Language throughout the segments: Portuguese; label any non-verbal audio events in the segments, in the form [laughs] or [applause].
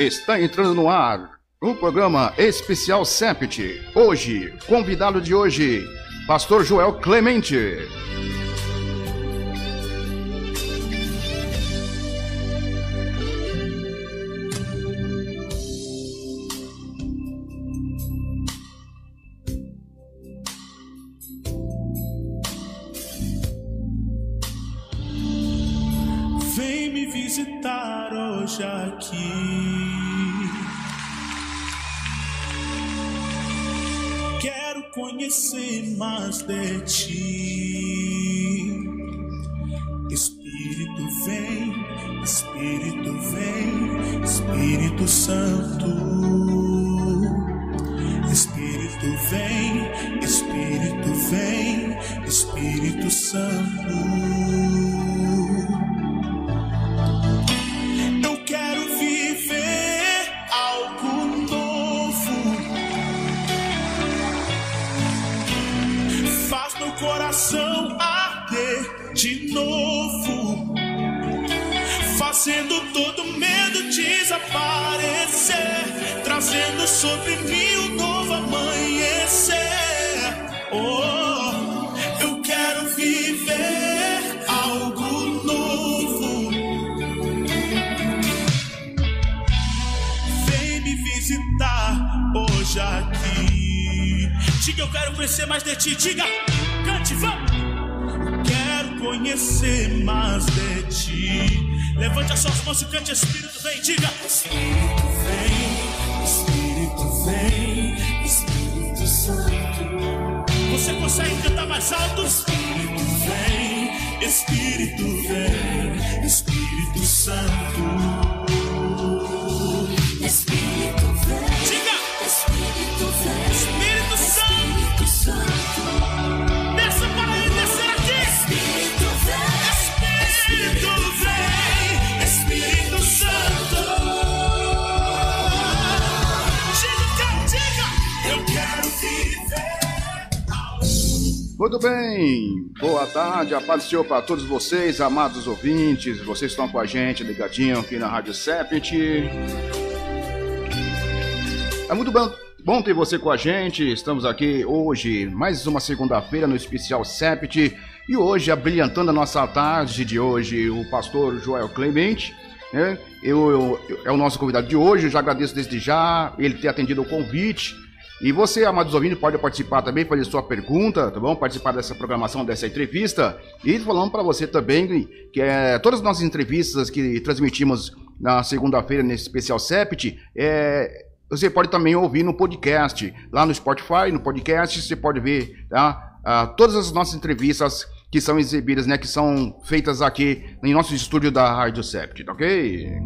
Está entrando no ar o programa especial Sept. Hoje, convidado de hoje, Pastor Joel Clemente. Muito bem, boa tarde, a paz do Senhor para todos vocês, amados ouvintes. Vocês estão com a gente ligadinho aqui na Rádio Sept. É muito bom, bom ter você com a gente. Estamos aqui hoje, mais uma segunda-feira no especial Sept. E hoje, abrilhantando a nossa tarde de hoje, o pastor Joel Clemente. Né? Eu, eu- é o nosso convidado de hoje. Eu já agradeço desde já ele ter atendido o convite. E você, amados ouvintes, pode participar também, fazer sua pergunta, tá bom? Participar dessa programação, dessa entrevista. E falando para você também que é, todas as nossas entrevistas que transmitimos na segunda-feira nesse especial Sept, é, você pode também ouvir no podcast, lá no Spotify, no podcast, você pode ver tá? Ah, todas as nossas entrevistas que são exibidas, né? Que são feitas aqui em nosso estúdio da Rádio Sept, tá ok?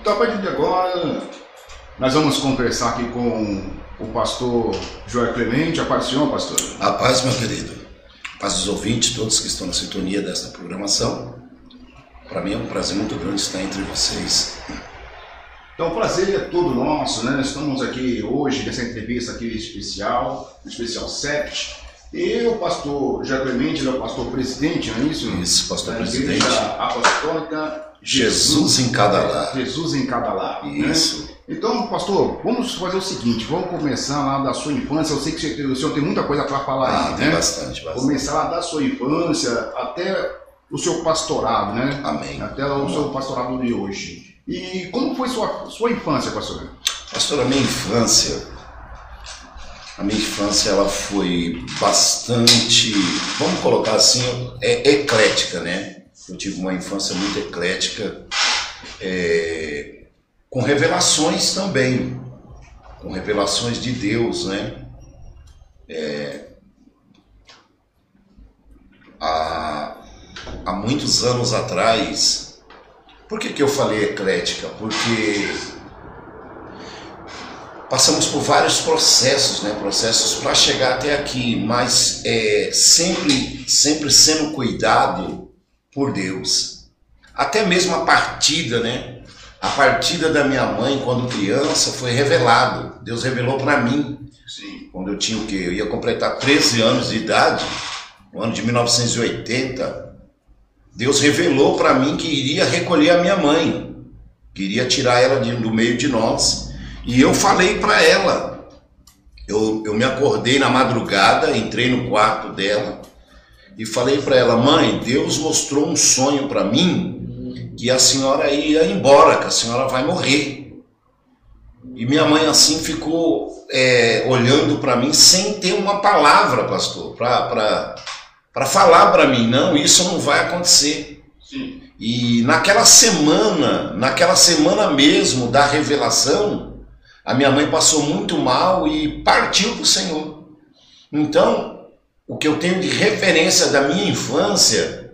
Então, a partir de agora, nós vamos conversar aqui com o pastor Joel Clemente. A paz do Senhor, pastor. A paz, meu querido. Paz dos ouvintes, todos que estão na sintonia desta programação. Para mim é um prazer muito grande estar entre vocês. Então, o prazer é todo nosso, né? Nós estamos aqui hoje nessa entrevista aqui especial, no especial Sept. E o pastor Joel Clemente, ele é o pastor presidente, não é isso? Isso, pastor da presidente. Igreja Apostólica Jesus em cada lar. Jesus em cada lar. né? Isso. Então, pastor, vamos fazer o seguinte, vamos começar lá da sua infância. Eu sei que o senhor tem muita coisa para falar Ah, aí, tem né? bastante, bastante. Começar lá da sua infância até o seu pastorado, né? Amém. Até o seu pastorado de hoje. E como foi sua, sua infância, pastor? Pastor, a minha infância, a minha infância ela foi bastante, vamos colocar assim, é eclética, né? Eu tive uma infância muito eclética, é, com revelações também, com revelações de Deus, né? É, há, há muitos anos atrás, por que, que eu falei eclética? Porque passamos por vários processos, né? Processos para chegar até aqui, mas é, sempre, sempre sendo cuidado por Deus. Até mesmo a partida, né? A partida da minha mãe quando criança foi revelado. Deus revelou para mim. Sim. Quando eu tinha o quê? Eu ia completar 13 anos de idade, no ano de 1980. Deus revelou para mim que iria recolher a minha mãe, que iria tirar ela de- do meio de nós. E eu falei para ela. Eu, eu me acordei na madrugada, entrei no quarto dela e falei para ela: Mãe, Deus mostrou um sonho para mim que a senhora ia embora, que a senhora vai morrer. E minha mãe assim ficou é, olhando para mim sem ter uma palavra, pastor, para falar para mim: não, isso não vai acontecer. Sim. E naquela semana, naquela semana mesmo da revelação, a minha mãe passou muito mal e partiu para o Senhor. Então, o que eu tenho de referência da minha infância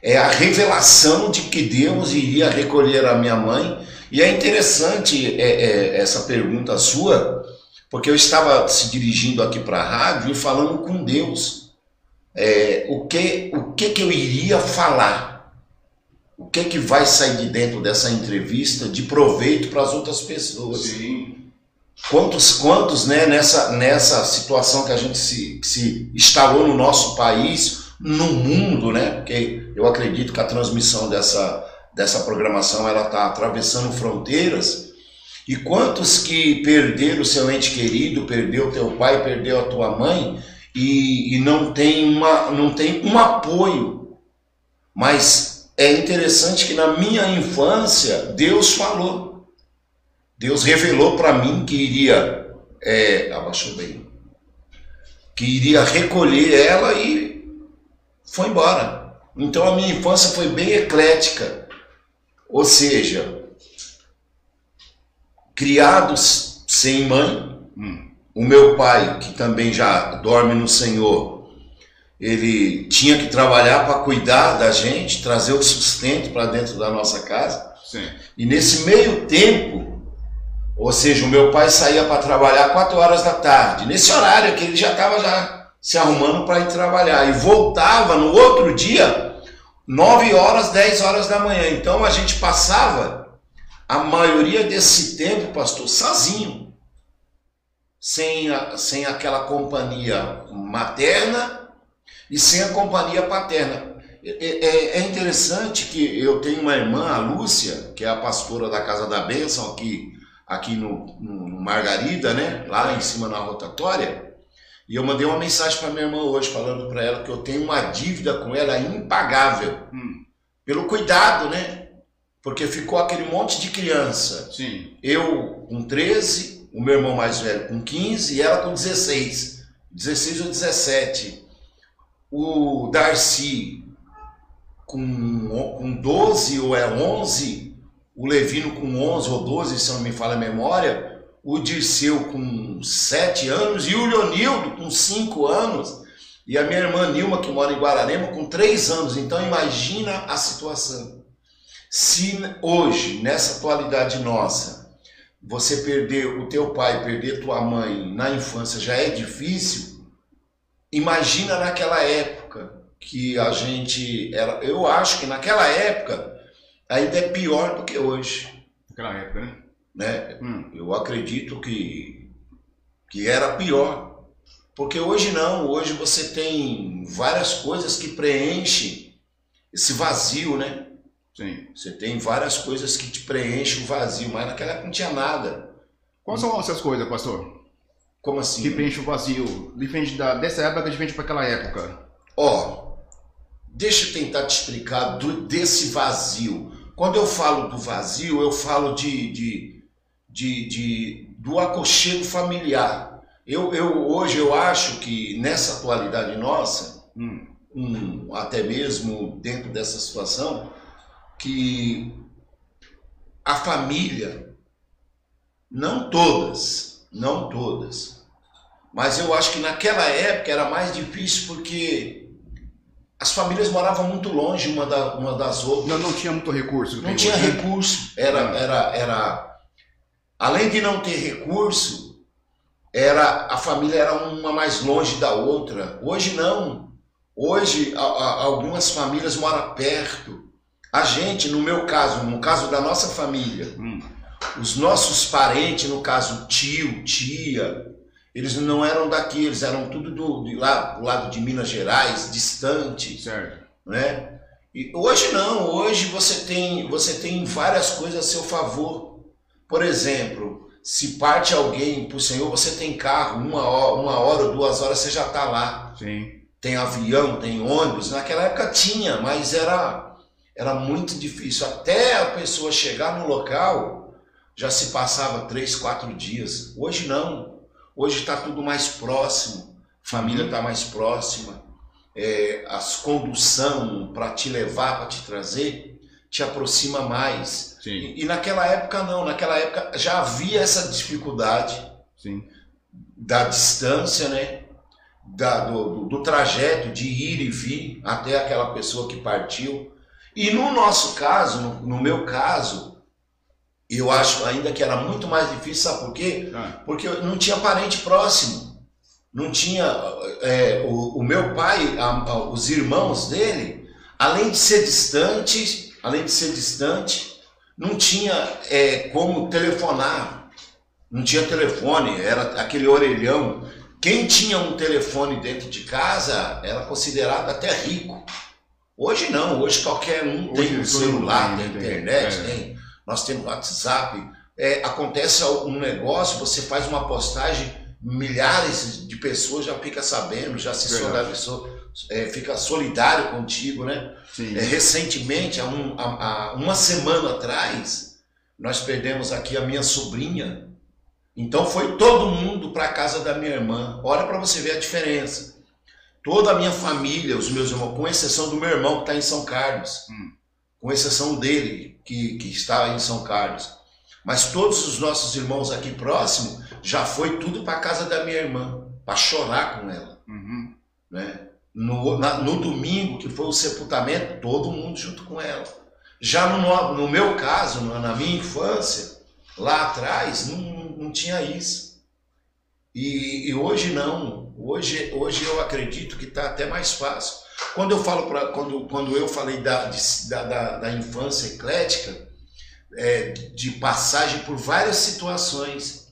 é a revelação de que Deus iria recolher a minha mãe. E é interessante é, é, essa pergunta sua, porque eu estava se dirigindo aqui para a rádio e falando com Deus é, o, que, o que, que eu iria falar o que que vai sair de dentro dessa entrevista de proveito para as outras pessoas. Sim. Quantos, quantos, né, nessa, nessa situação que a gente se, se instalou no nosso país, no mundo, né, porque eu acredito que a transmissão dessa, dessa programação ela está atravessando fronteiras. E quantos que perderam o seu ente querido, perdeu teu pai, perdeu a tua mãe e, e não tem uma, não tem um apoio, mas é interessante que na minha infância Deus falou. Deus revelou para mim que iria. É, abaixou bem. Que iria recolher ela e foi embora. Então a minha infância foi bem eclética. Ou seja, criados sem mãe. O meu pai, que também já dorme no Senhor, ele tinha que trabalhar para cuidar da gente, trazer o sustento para dentro da nossa casa. Sim. E nesse meio tempo, ou seja, o meu pai saía para trabalhar 4 horas da tarde, nesse horário que ele já estava já se arrumando para ir trabalhar, e voltava no outro dia, 9 horas, 10 horas da manhã. Então a gente passava a maioria desse tempo, pastor, sozinho, sem, a- sem aquela companhia materna e sem a companhia paterna. É, é- é interessante que eu tenho uma irmã, a Lúcia, que é a pastora da Casa da Bênção, aqui, aqui no, no- no Margarida, né? lá em cima na rotatória. E eu mandei uma mensagem para minha irmã hoje, falando para ela que eu tenho uma dívida com ela impagável, Hum. pelo cuidado, né? Porque ficou aquele monte de criança. Sim. Eu com 13, o meu irmão mais velho com 15 e ela com 16. 16 ou 17. O Darcy com, com 12 ou é 11. O Levino com 11 ou 12, se não me falha a memória. O Dirceu com 7 anos e o Leonildo com 5 anos. E a minha irmã Nilma, que mora em Guararema, com 3 anos. Então imagina a situação. Se hoje, nessa atualidade nossa, você perder o teu pai, perder tua mãe na infância já é difícil, imagina naquela época que a gente era, eu acho que naquela época ainda é pior do que hoje, Naquela época, né? né? Hum. Eu acredito que que era pior. Porque hoje não, hoje você tem várias coisas que preenchem esse vazio, né? Sim. Você tem várias coisas que te preenchem o vazio, mas naquela época não tinha nada. Quais são essas coisas, pastor? Como assim? Que preenche o vazio. Diferente da, dessa época, diferente para aquela época. Ó, deixa eu tentar te explicar do- desse vazio. Quando eu falo do vazio, eu falo de, de, de, de- do aconchego familiar. Eu, eu hoje eu acho que nessa atualidade nossa, Hum. um, até mesmo dentro dessa situação, que a família, não todas, não todas, mas eu acho que naquela época era mais difícil porque as famílias moravam muito longe uma, da, uma das outras. Não, não tinha muito recurso. Não tinha hoje, né? recurso. Era, era, era. Além de não ter recurso, era a família era uma mais longe da outra. Hoje não. Hoje a- a- algumas famílias moram perto. A gente, no meu caso, no caso da nossa família, Hum. os nossos parentes, no caso tio, tia, eles não eram daqui, eles eram tudo do, de lá, do lado de Minas Gerais, distante Certo. né? E hoje não, hoje você tem, você tem várias coisas a seu favor. Por exemplo, se parte alguém para o Senhor, você tem carro, uma hora, uma hora ou duas horas você já está lá. Sim. Tem avião, tem ônibus. Naquela época tinha, mas era, era muito difícil. Até a pessoa chegar no local, já se passava três, quatro dias. Hoje não. Hoje está tudo mais próximo. Família está mais próxima. É, as condução para te levar, para te trazer, te aproxima mais. E, e naquela época não. Naquela época já havia essa dificuldade Sim. da distância, né? Da, do, do- do trajeto de ir e vir até aquela pessoa que partiu. E no nosso caso, no, no meu caso, eu acho ainda que era muito mais difícil, sabe por quê? Ah, Porque eu não tinha parente próximo. Não tinha. é, o, o meu pai, a- a- os irmãos dele, além de ser distantes, além de ser distante, não tinha é, como telefonar. Não tinha telefone, era aquele orelhão. Quem tinha um telefone dentro de casa era considerado até rico. Hoje não, hoje qualquer um Hoje tem um celular, tem tem, internet, é. tem, nós temos WhatsApp. É, acontece um negócio, você faz uma postagem, milhares de pessoas já fica sabendo, já se solidarizou, é, fica solidário contigo, né? É, recentemente, há, um- há- há uma semana atrás, nós perdemos aqui a minha sobrinha. Então foi todo mundo para a casa da minha irmã. Olha para você ver a diferença. Toda a minha família, os meus irmãos, com exceção do meu irmão que está em São Carlos, Hum. com exceção dele que, que está em São Carlos. Mas todos os nossos irmãos aqui próximos já foi tudo para a casa da minha irmã, para chorar com ela Uhum. né? No, na- no domingo, que foi o sepultamento, todo mundo junto com ela. Já no, no- meu caso, na na minha infância, lá atrás, não, não tinha isso. E, e hoje não. Hoje, hoje eu acredito que está até mais fácil. Quando eu falo pra, quando, quando eu falei da, de- da, da, infância eclética, é, de passagem por várias situações,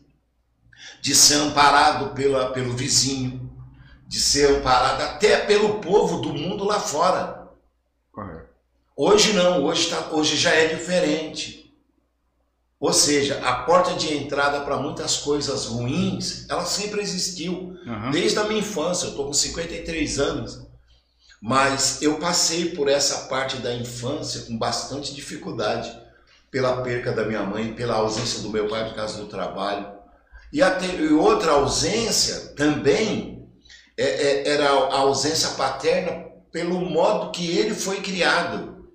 de ser amparado pela, pelo vizinho, de ser amparado até pelo povo do mundo lá fora. Correto. Hoje não, hoje, tá, hoje já é diferente. Ou seja, a porta de entrada para muitas coisas ruins, ela sempre existiu. Aham. Desde a minha infância, eu estou com 53 anos. Mas eu passei por essa parte da infância com bastante dificuldade. Pela perca da minha mãe, pela ausência do meu pai por causa do trabalho. E, até, e outra ausência também é- é- era a ausência paterna pelo modo que ele foi criado.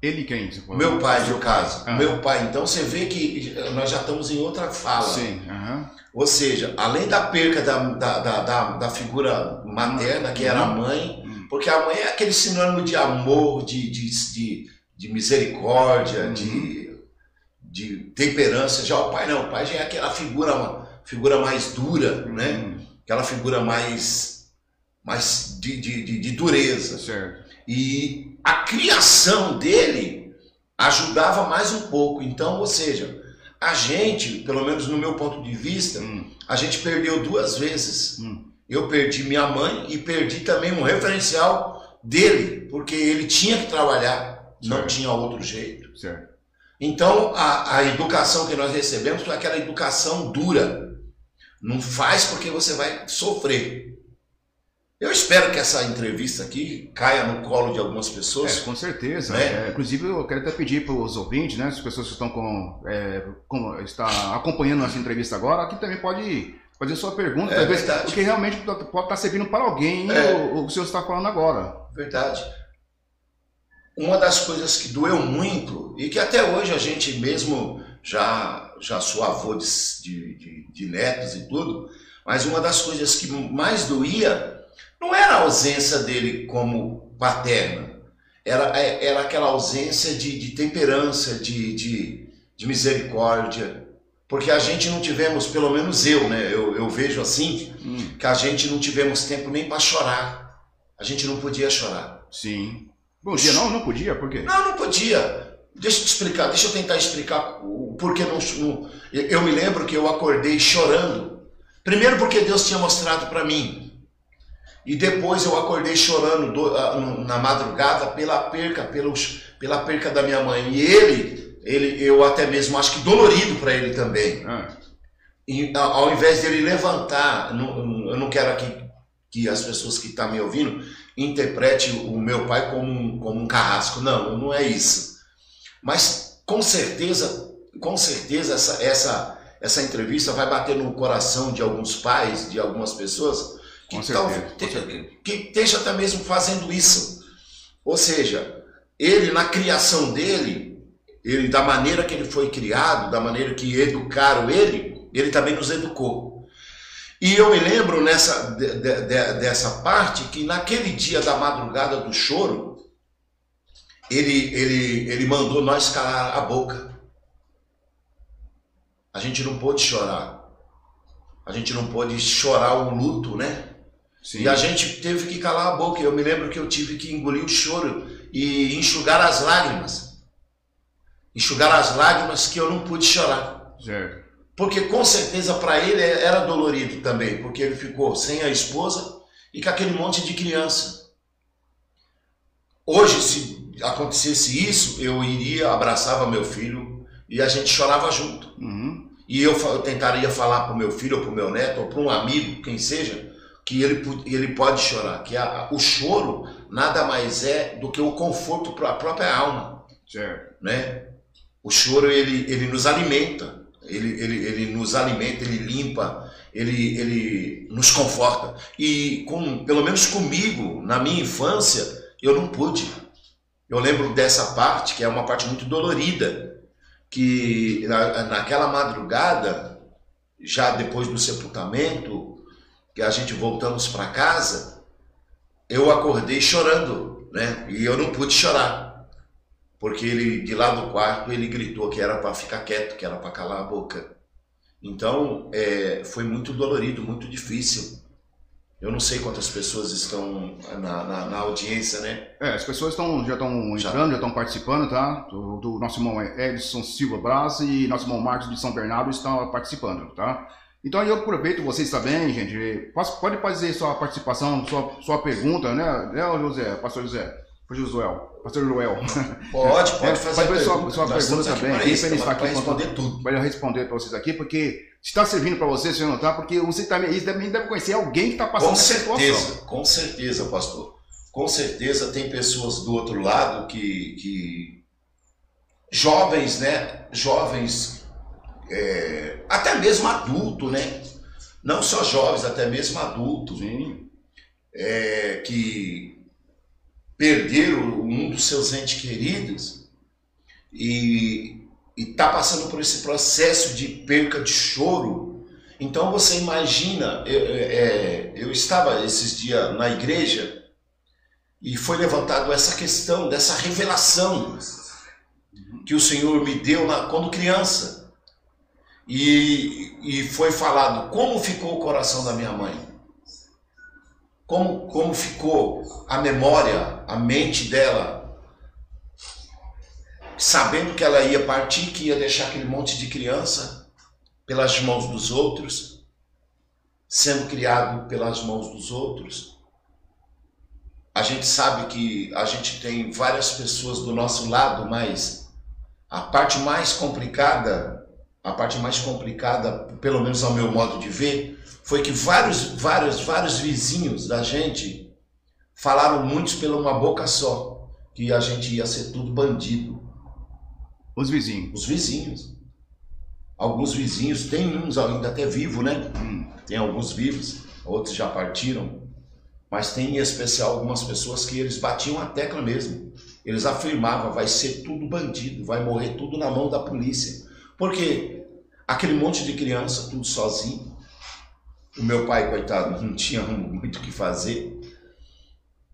Ele quem? Você falou? Meu pai, no caso. Ah. Meu pai. Então você vê que nós já estamos em outra fala. Sim. Aham. Ou seja, além da perca da, da, da, da, da figura materna, que era a mãe, Hum. Porque a mãe é aquele sinônimo de amor, de, de, de, de misericórdia, Uhum. de, de temperança. Já o pai não, o pai já é aquela figura, figura mais dura, né? Hum. Aquela figura mais, mais de, de, de, de dureza. Certo. E a criação dele ajudava mais um pouco. Então, ou seja, a gente, pelo menos no meu ponto de vista, Hum. a gente perdeu duas vezes. Hum. Eu perdi minha mãe e perdi também um referencial dele, porque ele tinha que trabalhar, não Certo. tinha outro jeito. Certo. Então, a, a educação que nós recebemos foi aquela educação dura. Não faz porque você vai sofrer. Eu espero que essa entrevista aqui caia no colo de algumas pessoas. É, com certeza. Né? É, inclusive, eu quero até pedir para os ouvintes, né, as pessoas que estão com, é, com- está acompanhando nossa entrevista agora, que também pode fazer sua pergunta, É talvez, verdade. porque realmente pode estar servindo para alguém É. o, o que o senhor está falando agora. Verdade. Uma das coisas que doeu muito, e que até hoje a gente mesmo já, já sou avô de, de, de- netos e tudo, mas uma das coisas que mais doía não era a ausência dele como paterno, era, é- era aquela ausência de, de temperança, de, de, de misericórdia. Porque a gente não tivemos, pelo menos eu, né? Eu, eu vejo assim, Hum, que a gente não tivemos tempo nem para chorar. A gente não podia chorar. sim. Bom dia, não? Não podia? Por quê? Não, não podia. Deixa eu te explicar, deixa eu tentar explicar o porquê não. não- eu- me lembro que eu acordei chorando. Primeiro porque Deus tinha mostrado para mim. E depois eu acordei chorando do- ah, na madrugada pela perca, pelos, pela perca da minha mãe. E ele, ele, eu até mesmo acho que dolorido para ele também. É. E ao invés dele levantar, não- eu não quero aqui que as pessoas que estão me ouvindo interpretem o meu pai como um, como um carrasco. Não, não é isso. Mas com certeza, com certeza essa, essa, essa entrevista vai bater no coração de alguns pais, de algumas pessoas que, Com certeza. que esteja até mesmo fazendo isso. Ou seja, ele na criação dele, ele da maneira que ele foi criado, da maneira que educaram ele, ele também nos educou. E eu me lembro nessa de- de- de- dessa parte que naquele dia da madrugada do choro, ele, ele, ele mandou nós calar a boca. A gente não pôde chorar. A gente não pôde chorar o luto, né? Sim. E a gente teve que calar a boca. Eu me lembro que eu tive que engolir o choro e enxugar as lágrimas. Enxugar as lágrimas que eu não pude chorar. Certo. Porque com certeza para ele era dolorido também, porque ele ficou sem a esposa e com aquele monte de criança. Hoje, se acontecesse isso, eu iria, abraçava meu filho e a gente chorava junto. Uhum. E eu, eu tentaria falar para o meu filho, ou para o meu neto, ou para um amigo, quem seja, que ele, ele pode chorar. Que a- o choro nada mais é do que o conforto para a própria alma. Certo. Né? O choro ele, ele nos alimenta, ele, ele, ele nos alimenta, ele limpa, ele, ele nos conforta. E com, pelo menos comigo, na minha infância, eu não pude. Eu lembro dessa parte, que é uma parte muito dolorida, que na, naquela madrugada, já depois do sepultamento, que a gente voltamos para casa, eu acordei chorando, né? E eu não pude chorar porque ele de lá do quarto ele gritou que era para ficar quieto, que era para calar a boca. Então é, foi muito dolorido, muito difícil. Eu não sei quantas pessoas estão na, na, na audiência, né? É, as pessoas estão, já estão entrando, já estão participando, tá? Do, do nosso irmão Edson Silva Braz e nosso irmão Marcos de São Bernardo estão participando, tá? Então eu aproveito vocês também, gente. Pode fazer sua participação, sua, sua pergunta, né? Né, José, pastor José? Pastor Joel. Pastor Joel. Pode, pode É, fazer pode fazer sua- pergunta. sua pergunta também, para isso, ele aqui responder tudo. Vai responder para vocês aqui, porque está servindo para vocês, senhor, não tá? Porque você também, eles também devem conhecer alguém que está passando Com essa situação. certeza, com certeza, pastor. Com certeza tem pessoas do outro lado que, que jovens, né? Jovens, é, até mesmo adulto, né? Não só jovens, até mesmo adultos, Sim. é, que perderam um dos seus entes queridos e está passando por esse processo de perca de choro. Então você imagina, eu, é, eu estava esses dias na igreja e foi levantado essa questão dessa revelação que o Senhor me deu na- quando criança. E, e foi falado como ficou o coração da minha mãe. Como, como ficou a memória, a mente dela, sabendo que ela ia partir, que ia deixar aquele monte de criança pelas mãos dos outros, sendo criado pelas mãos dos outros. A gente sabe que a gente tem várias pessoas do nosso lado, mas a parte mais complicada, a parte mais complicada, pelo menos ao meu modo de ver, foi que vários, vários, vários vizinhos da gente falaram muitos pela uma boca só, que a gente ia ser tudo bandido. Os vizinhos. Os vizinhos. Alguns vizinhos, tem uns ainda até vivos, né? Hum. Tem alguns vivos, outros já partiram. Mas tem em especial algumas pessoas que eles batiam a tecla mesmo. Eles afirmavam, vai ser tudo bandido, vai morrer tudo na mão da polícia. Porque aquele monte de criança, tudo sozinho. O meu pai, coitado, não tinha [laughs] muito o que fazer.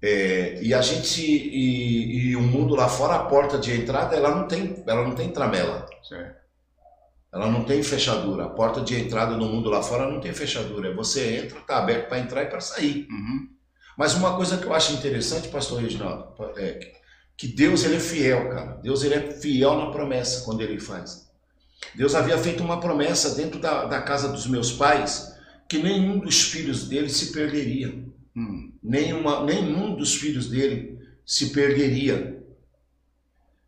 É, e a gente e, e o mundo lá fora, a porta de entrada, ela não tem, ela não tem tramela. Certo. Ela não tem fechadura. A porta de entrada no mundo lá fora não tem fechadura. Você entra, está aberto para entrar e para sair. Uhum. Mas uma coisa que eu acho interessante, pastor Reginaldo, é que Deus ele é fiel, cara. Deus ele é fiel na promessa quando ele faz. Deus havia feito uma promessa dentro da, da casa dos meus pais que nenhum dos filhos dele se perderia. Hum. Nenhuma, nenhum dos filhos dele se perderia.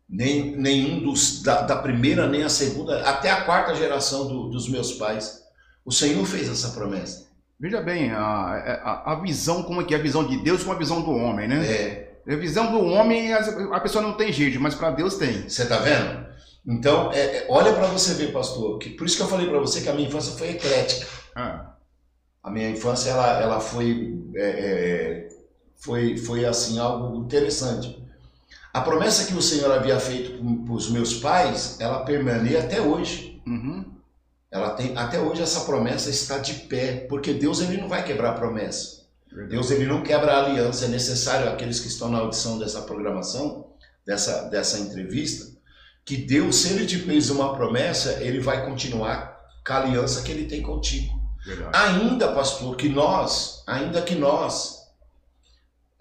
Nem, nenhum dos da, da primeira, nem a segunda, até a quarta geração do- dos meus pais. O Senhor fez essa promessa. Veja bem, a, a, a visão, como é que é a visão de Deus com a visão do homem, né? É, A visão do homem, a a pessoa não tem jeito, mas para Deus tem. você tá vendo? Então, é, é, olha para você ver, pastor. Que, por isso que eu falei para você que a minha infância foi eclética. Ah, A minha infância ela, ela foi, é, é, foi, foi assim algo interessante. A promessa que o Senhor havia feito para os meus pais, ela permanece até hoje. uhum. Ela tem até hoje essa promessa está de pé, porque Deus ele não vai quebrar a promessa. Deus ele não quebra a aliança. É necessário aqueles que estão na audição dessa programação, dessa dessa entrevista, que Deus, se ele te fez uma promessa, ele vai continuar com a aliança que ele tem contigo. Verdade. Ainda, pastor, que nós, ainda que nós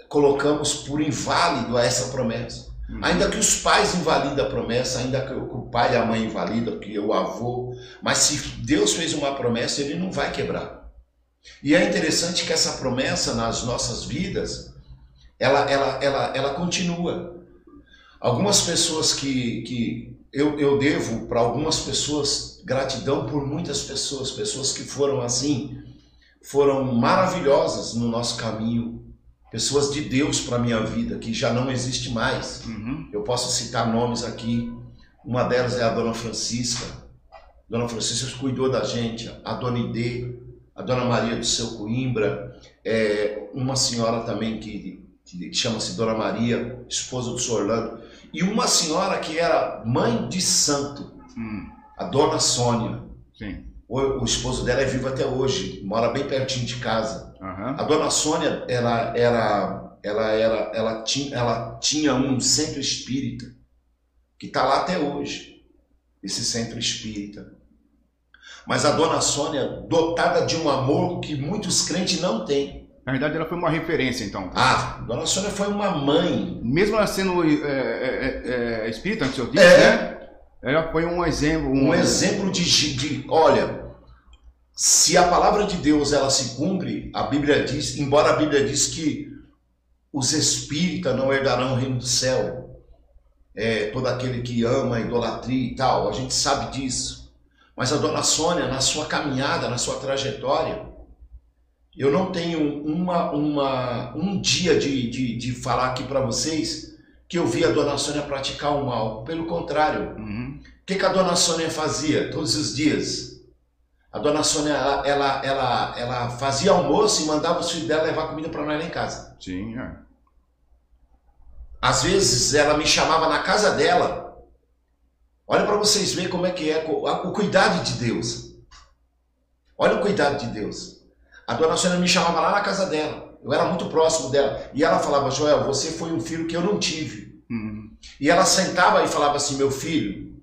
colocamos por inválido essa promessa. Uhum. Ainda que os pais invalidam a promessa, ainda que o pai e a mãe invalidam, que o avô, mas se Deus fez uma promessa, ele não vai quebrar. E é interessante que essa promessa nas nossas vidas, ela, ela, ela, ela continua. Algumas pessoas que, que eu, eu devo para algumas pessoas gratidão por muitas pessoas, pessoas que foram assim, foram maravilhosas no nosso caminho, pessoas de Deus para minha vida que já não existe mais. Uhum. Eu posso citar nomes aqui. Uma delas é a Dona Francisca. Dona Francisca cuidou da gente. A Dona Idê, a Dona Maria do Seu Coimbra, é, uma senhora também que, que chama-se Dona Maria, esposa do Sr. Orlando, e uma senhora que era mãe de santo, Hum. A Dona Sônia. Sim. O, o esposo dela é vivo até hoje, mora bem pertinho de casa. Aham. A dona Sônia, ela era, ela era, ela tinha, ela tinha um centro espírita que está lá até hoje, esse centro espírita. Mas a dona Sônia, dotada de um amor que muitos crentes não têm. Na verdade, ela foi uma referência, então. Ah, dona Sônia foi uma mãe. Mesmo ela sendo é, é, é, é, espírita, que o senhor disse, É. né? Ela foi um exemplo. Um exemplo de, de, olha, se a palavra de Deus ela se cumpre, a Bíblia diz, embora a Bíblia diz que os espíritas não herdarão o reino do céu, é, todo aquele que ama a idolatria e tal, a gente sabe disso. Mas a dona Sônia, na sua caminhada, na sua trajetória, eu não tenho uma, uma, um dia de, de, de falar aqui para vocês que eu vi a dona Sônia praticar o mal. Pelo contrário, Uhum. o que, que a dona Sônia fazia todos os dias? A dona Sônia, ela, ela, ela, ela fazia almoço e mandava os filhos dela levar comida para nós lá em casa. Sim, é. Às vezes ela me chamava na casa dela. Olha para vocês verem como é que é o cuidado de Deus. Olha o cuidado de Deus. A dona Sônia me chamava lá na casa dela. Eu era muito próximo dela. E ela falava, Joel, você foi um filho que eu não tive. Uhum. E ela sentava e falava assim: Meu filho,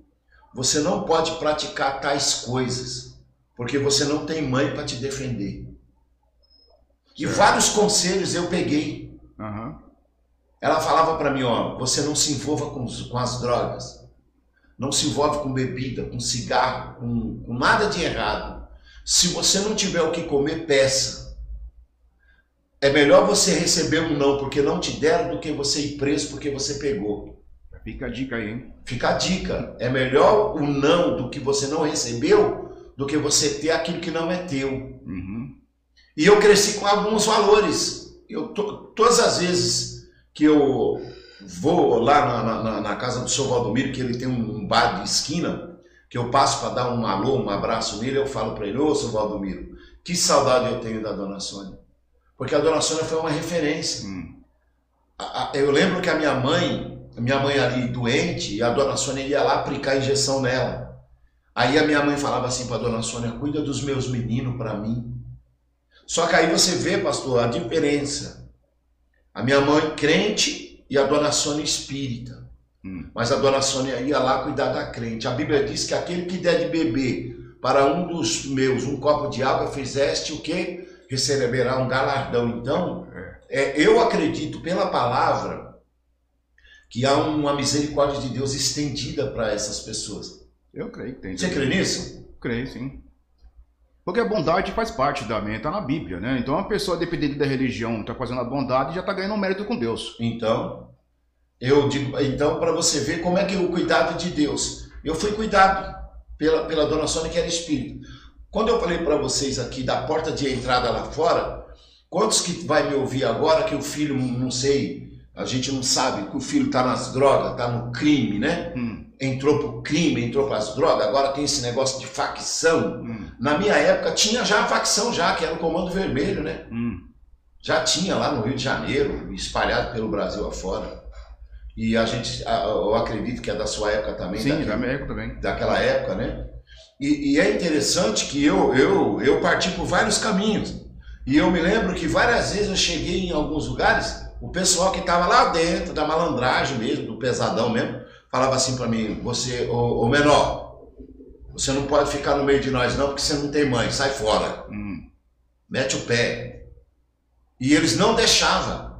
você não pode praticar tais coisas, porque você não tem mãe para te defender. E Certo. vários conselhos eu peguei. Aham. Ela falava para mim: Ó, você não se envolva com, com as drogas, não se envolve com bebida, com cigarro, com, com nada de errado. Se você não tiver o que comer, peça. É melhor você receber um não porque não te deram do que você ir preso porque você pegou. Fica a dica aí, hein? Fica a dica. É melhor o não do que você não recebeu do que você ter aquilo que não é teu. Uhum. E eu cresci com alguns valores. Eu, to- todas as vezes que eu vou lá na, na- na- casa do seu Valdomiro, que ele tem um bar de esquina, que eu passo para dar um alô, um abraço nele, eu falo para ele, ô seu Valdomiro, que saudade eu tenho da dona Sônia. Porque a dona Sônia foi uma referência. Hum. A- a- Eu lembro que a minha mãe, a minha mãe ali doente, e a dona Sônia ia lá aplicar injeção nela. Aí a minha mãe falava assim para a dona Sônia: cuida dos meus meninos para mim. Só que aí você vê, pastor, a diferença. A minha mãe crente e a dona Sônia espírita. Hum. Mas a dona Sônia ia lá cuidar da crente. A Bíblia diz que aquele que der de beber para um dos meus um copo de água fizeste o quê? Receberá um galardão. Então, é, eu acredito pela palavra que há uma misericórdia de Deus estendida para essas pessoas. Eu creio que tem. Você crê nisso? Creio, sim. Porque a bondade faz parte da mente, tá na Bíblia, né? Então a pessoa, dependendo da religião, está fazendo a bondade, já está ganhando um mérito com Deus. Então, eu digo, então para você ver como é que o cuidado de Deus. Eu fui cuidado pela, pela dona Sônia que era espírito. Quando eu falei para vocês aqui da porta de entrada lá fora, quantos que vai me ouvir agora que o filho, não sei, a gente não sabe que o filho está nas drogas, está no crime, né? Hum, Entrou pro crime, entrou para as drogas, agora tem esse negócio de facção. hum, Na minha época tinha já a facção já, que era o Comando Vermelho, né? hum. já tinha lá no Rio de Janeiro, espalhado pelo Brasil afora. E a gente, eu acredito que é da sua época também, Sim, da minha época também. daquela época, né? E, e é interessante que eu, eu, eu parti por vários caminhos. E eu me lembro que várias vezes eu cheguei em alguns lugares, o pessoal que estava lá dentro, da malandragem mesmo, do pesadão mesmo, falava assim para mim, você, ô, ô menor, você não pode ficar no meio de nós não, porque você não tem mãe, sai fora Hum. mete o pé. E eles não deixavam.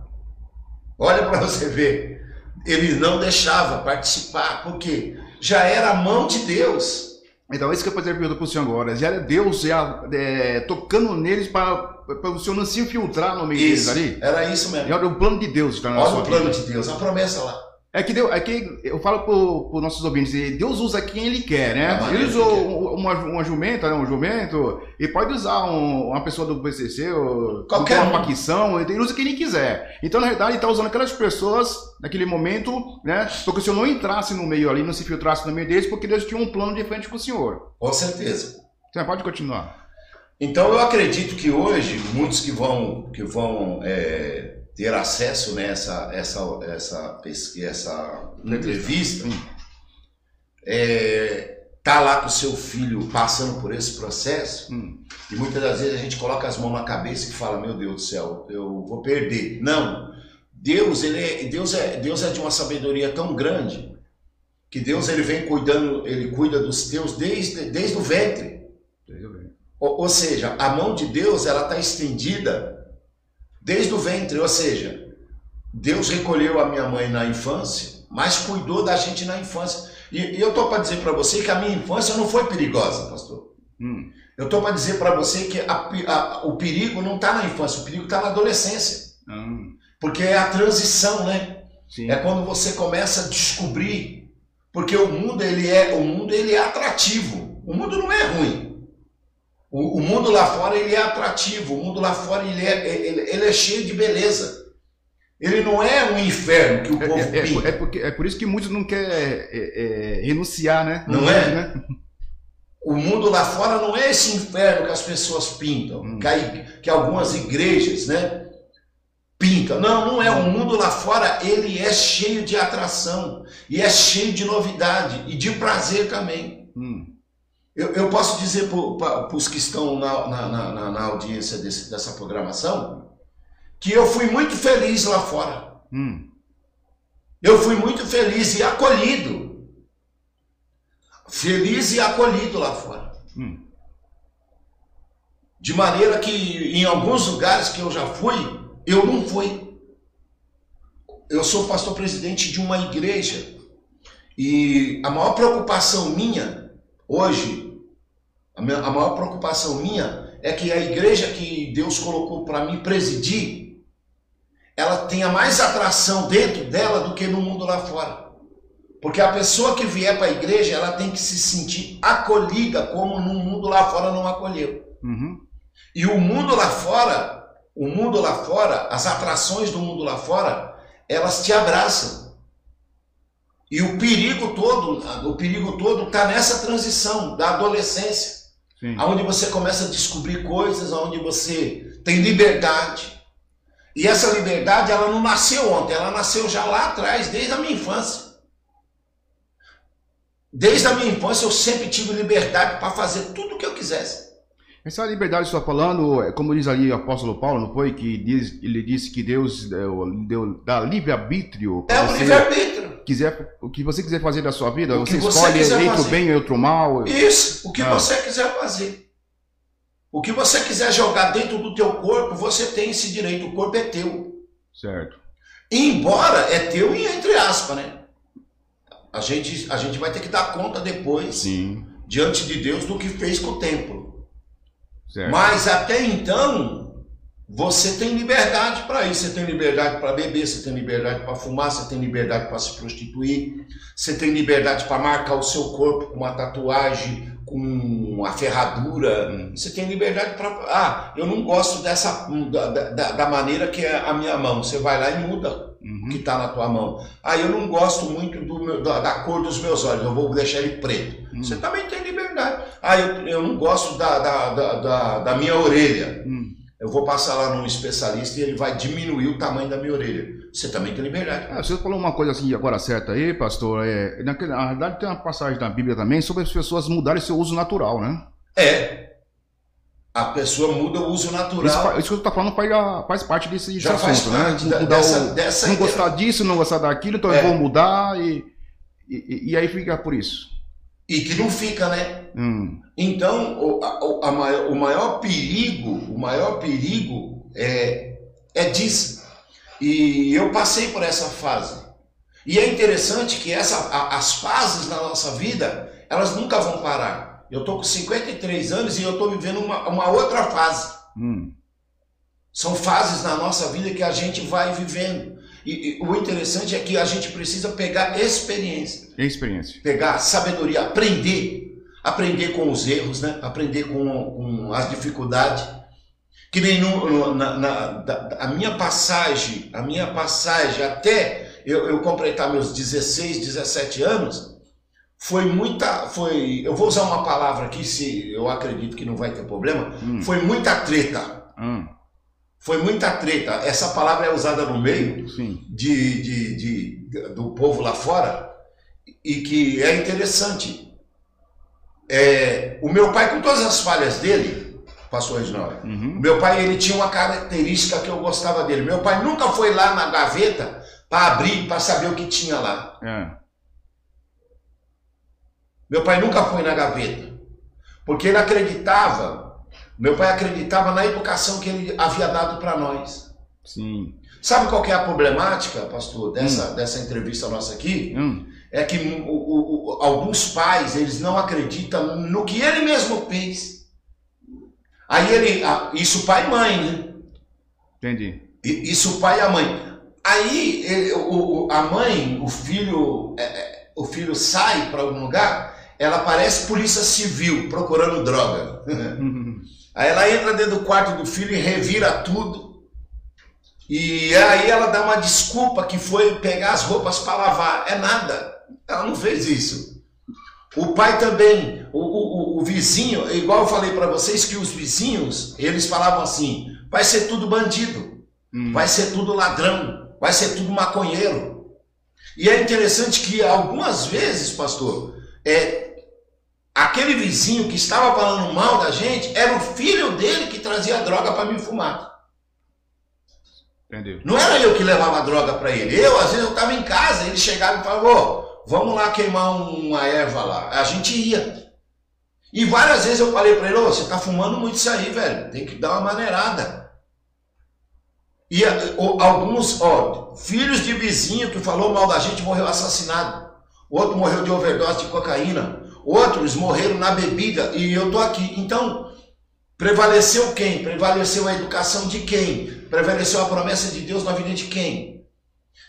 Olha para você ver. Eles não deixavam participar, porque já era a mão de Deus. Então, isso que eu fazer a pergunta para o senhor agora. Já era Deus já, é, tocando neles para o senhor não se infiltrar no meio deles ali? Era isso mesmo. Era o plano de Deus na Olha o plano de Deus, a promessa lá. É que, Deus, é que eu falo para os nossos ouvintes, Deus usa quem Ele quer, né? Maneira Ele que usou uma, uma jumenta, né, um jumento, e pode usar um- uma pessoa do PCC, ou Qualquer uma um. facção, ele usa quem ele quiser. Então, na verdade, ele está usando aquelas pessoas naquele momento, né? Porque se eu não entrasse no meio ali, não se filtrasse no meio deles, porque Deus tinha um plano de frente com o senhor. Com certeza. Você pode continuar. Então eu acredito que hoje muitos que vão que vão é, ter acesso nessa essa essa pesquisa, essa entrevista, é, tá lá com seu filho passando por esse processo Hum. e muitas das vezes a gente coloca as mãos na cabeça e fala meu Deus do céu eu vou perder. Não. Deus ele é, Deus é Deus é de uma sabedoria tão grande que Deus ele vem cuidando ele cuida dos teus desde desde o ventre. Ou, ou seja, a mão de Deus ela está estendida desde o ventre. Ou seja, Deus recolheu a minha mãe na infância, mas cuidou da gente na infância. E, e eu estou para dizer para você que a minha infância não foi perigosa, pastor. Hum. Eu estou para dizer para você que a a- o perigo não está na infância, o perigo está na adolescência. Hum. Porque é a transição, né? Sim. É quando você começa a descobrir, porque o mundo ele é, o mundo ele é atrativo. O mundo não é ruim. O, o mundo lá fora ele é atrativo. O mundo lá fora ele é, ele, ele é cheio de beleza. Ele não é um inferno que o É, povo é- é- pinta. é porque, é por isso que muitos não querem é, é, renunciar, né? Não é? Né? O mundo lá fora não é esse inferno que as pessoas pintam, Hum. que, a- que algumas igrejas, né, pintam. Não, não é. O mundo lá fora ele é cheio de atração e é cheio de novidade e de prazer também. Hum. Eu, eu posso dizer para os que estão na, na, na- na audiência desse- dessa programação que eu fui muito feliz lá fora. Hum. Eu fui muito feliz e acolhido. Feliz e acolhido lá fora. Hum. De maneira que em alguns lugares que eu já fui, eu não fui. Eu sou pastor presidente de uma igreja e a maior preocupação minha hoje, a, minha- a maior preocupação minha é que a igreja que Deus colocou para mim presidir, ela tenha mais atração dentro dela do que no mundo lá fora. Porque a pessoa que vier para a igreja, ela tem que se sentir acolhida como no mundo lá fora não acolheu. Uhum. E o mundo lá fora, o mundo lá fora, as atrações do mundo lá fora, elas te abraçam. E o perigo todo, o perigo todo está nessa transição da adolescência, Aonde você começa a descobrir coisas, aonde você tem liberdade. E essa liberdade, ela não nasceu ontem, ela nasceu já lá atrás, desde a minha infância. Desde a minha infância eu sempre tive liberdade para fazer tudo o que eu quisesse. Essa liberdade que você está falando, é como diz ali o apóstolo Paulo, não foi? Que diz, ele disse que Deus deu, deu, dá livre-arbítrio É o livre-arbítrio. quiser, o que você quiser fazer da sua vida, você você escolhe entre o bem e outro mal. Isso, o que Ah. você quiser fazer. O que você quiser jogar dentro do teu corpo, você tem esse direito, o corpo é teu. Certo. Embora é teu e entre aspas, né? A gente, a gente vai ter que dar conta depois, Sim. diante de Deus, do que fez com o templo. Certo. Mas até então, você tem liberdade para ir. Você tem liberdade para beber, você tem liberdade para fumar, você tem liberdade para se prostituir, você tem liberdade para marcar o seu corpo com uma tatuagem, com uma ferradura. Você tem liberdade para. Ah, eu não gosto dessa da, da, da maneira que é a minha mão. Você vai lá e muda o que está na tua mão. Ah, eu não gosto muito meu- da, da cor dos meus olhos, eu vou deixar ele preto. Você também tem liberdade. Ah, eu, eu não gosto da, da, da, da, minha orelha. Hum. Eu vou passar lá num especialista e ele vai diminuir o tamanho da minha orelha. Você também tem liberdade. Ah, você falou uma coisa assim agora certa aí, pastor. É, naquele- na verdade, tem uma passagem da Bíblia também sobre as pessoas mudarem seu uso natural, né? É. A pessoa muda o uso Isso, natural. fa- isso que eu tô falando faz, faz parte desse, Já faz assunto, né? parte da- Mudar dessa- o- dessa não gostar disso, não gostar daquilo, então É. eu vou mudar e, e, e aí fica por isso. E que não fica, né? Hum, Então, o, a- a maior, o maior perigo, o maior perigo é, é disso. E eu passei por essa fase. E é interessante que essa, a- as fases na nossa vida, elas nunca vão parar. Eu estou com 53 anos e eu estou vivendo uma, uma outra fase. hum, São fases na nossa vida que a gente vai vivendo. E, e o interessante é que a gente precisa pegar experiência experiência. pegar sabedoria, aprender, aprender com os erros, né? aprender com, com as dificuldades. Que nem no, no- na, na- da- a minha passagem, a minha passagem até eu, eu completar meus 16, 17 anos, foi muita, foi, eu vou usar uma palavra aqui, se eu acredito que não vai ter problema, Hum, foi muita treta, hum, foi muita treta. Essa palavra é usada no meio, de, de, de- do povo lá fora e que é interessante. É, o meu pai, com todas as falhas dele, pastor Reginaldo, o Uhum, meu pai ele tinha uma característica que eu gostava dele. Meu pai nunca foi lá na gaveta para abrir, para saber o que tinha lá. é, Meu pai nunca foi na gaveta, porque ele acreditava, meu pai acreditava na educação que ele havia dado para nós. sim. Sabe qual que é a problemática, pastor, dessa, dessa entrevista nossa aqui? Hum, é que o- o- o- alguns pais eles não acreditam no que ele mesmo fez. Aí ele, isso pai e mãe, né? entendi. Isso pai e a mãe. Aí ele- a mãe, o filho, é, é, o filho sai para algum lugar, ela parece polícia civil procurando droga. [laughs] Aí ela entra dentro do quarto do filho e revira tudo. E aí ela dá uma desculpa que foi pegar as roupas para lavar. É nada. Ela não fez isso. O pai também, o, o- o- o vizinho, igual eu falei para vocês que os vizinhos, eles falavam assim: vai ser tudo bandido, hum, vai ser tudo ladrão, vai ser tudo maconheiro. E é interessante que algumas vezes, pastor, é, aquele vizinho que estava falando mal da gente era o filho dele que trazia droga para mim fumar. entendi. Não era eu que levava a droga para ele. Eu, às vezes, eu estava em casa, ele chegava e falava, ô, vamos lá queimar uma erva lá. A gente ia. E várias vezes eu falei para ele, ô, você tá fumando muito isso aí, velho. Tem que dar uma maneirada. E alguns, ó, filhos de vizinho que falou mal da gente morreu assassinado. Outro morreu de overdose de cocaína. Outros morreram na bebida e eu tô aqui. Então, prevaleceu quem? Prevaleceu a educação de quem? Prevaleceu a promessa de Deus na vida de quem?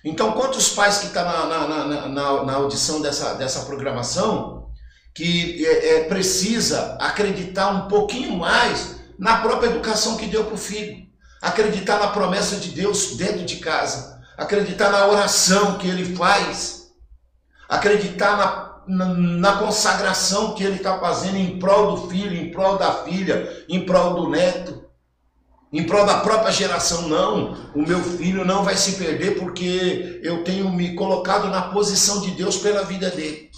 Então, quantos pais que estão na, na, na, na, na audição dessa, dessa programação que é, é, precisa acreditar um pouquinho mais na própria educação que deu para o filho, acreditar na promessa de Deus dentro de casa, acreditar na oração que ele faz, acreditar na, na, na consagração que ele está fazendo em prol do filho, em prol da filha, em prol do neto, em prol da própria geração. Não, o meu filho não vai se perder porque eu tenho me colocado na posição de Deus pela vida dele.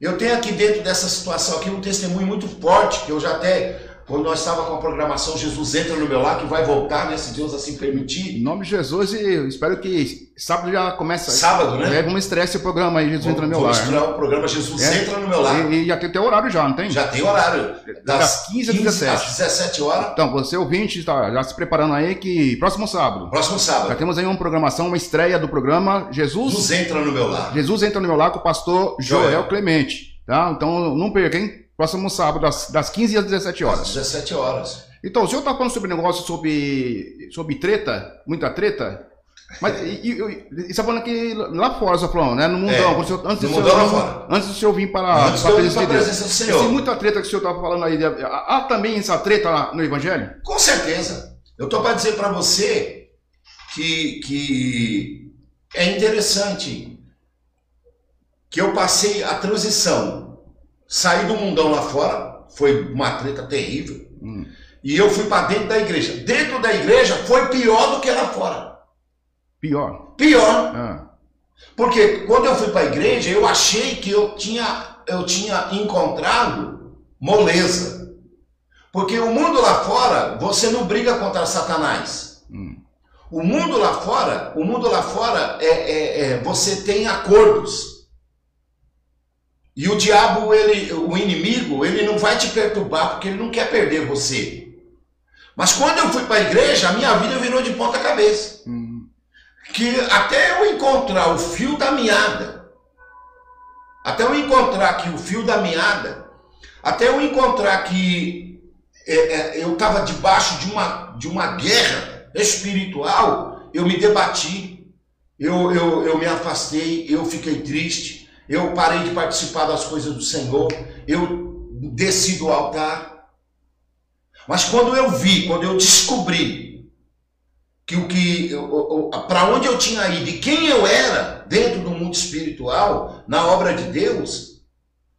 Eu tenho aqui dentro dessa situação aqui um testemunho muito forte, que eu já até, quando nós estávamos com a programação Jesus Entra no Meu Lar, que vai voltar, né, se Deus assim permitir, Em nome de Jesus, e eu espero que sábado já começa. sábado, né? É, vamos estrear esse programa aí, Jesus entra no meu Vamos lar. estrear o programa Jesus É. Entra no Meu Lar. E, e já tem até horário já, não tem? Já tem horário. Das 15 às 17. às 17 horas, Então, você ouvinte, está já se preparando aí que próximo sábado. próximo Já sábado. temos aí uma programação, uma estreia do programa Jesus. Jesus Entra no Meu Lar. Jesus entra no meu lar com o pastor Joel, Joel. Clemente. Tá? Então não perca, hein? Próximo sábado, das, das 15 às 17 Às horas. 17 horas. Então, o senhor tá falando sobre negócio sobre, sobre treta, muita treta. Mas e, e, e, e você tá falando que lá fora, você tá falando, né? No mundão, É, senhor- antes, no do senhor, mundão lá fora. antes do senhor vir para, Antes para a presença de presença do Senhor. Tem muita treta que o senhor tá falando aí. Há também essa treta lá no Evangelho? Com certeza. Eu tô para dizer para você que, que é interessante que eu passei a transição. Saí do mundão lá fora, foi uma treta terrível. Hum. E eu fui para dentro da igreja. Dentro da igreja foi pior do que lá fora. Pior. Pior. Ah, Porque quando eu fui para a igreja, eu achei que eu tinha, eu tinha encontrado moleza. Porque o mundo lá fora, você não briga contra Satanás. hum. O mundo lá fora, o mundo lá fora é, é- é- você tem acordos. E o diabo, ele, o inimigo, ele não vai te perturbar porque ele não quer perder você. Mas quando eu fui para a igreja, a minha vida virou de ponta cabeça Hum. que até eu encontrar o fio da meada, até eu encontrar que o fio da meada, até eu encontrar que é, é, eu estava debaixo de uma, de uma guerra espiritual, eu me debati, eu, eu, eu me afastei, eu fiquei triste, eu parei de participar das coisas do Senhor, eu desci do altar. Mas quando eu vi, quando eu descobri que o que para onde eu tinha ido e quem eu era dentro do mundo espiritual, na obra de Deus,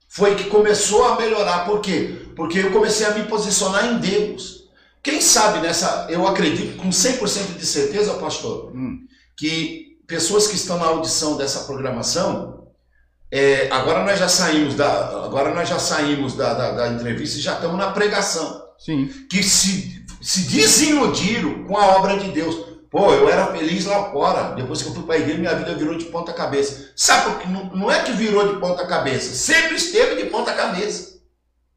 foi que começou a melhorar. Por quê? Porque eu comecei a me posicionar em Deus. Quem sabe nessa, eu acredito com 100% de certeza, pastor, Hum. que pessoas que estão na audição dessa programação, é, agora nós já saímos da, agora nós já saímos da, da, da entrevista e já estamos na pregação Sim. que se, se desiludiram com a obra de Deus. Pô, eu era feliz lá fora. Depois que eu fui para a igreja, minha vida virou de ponta cabeça. Sabe por que não, não é que virou de ponta cabeça? Sempre esteve de ponta cabeça.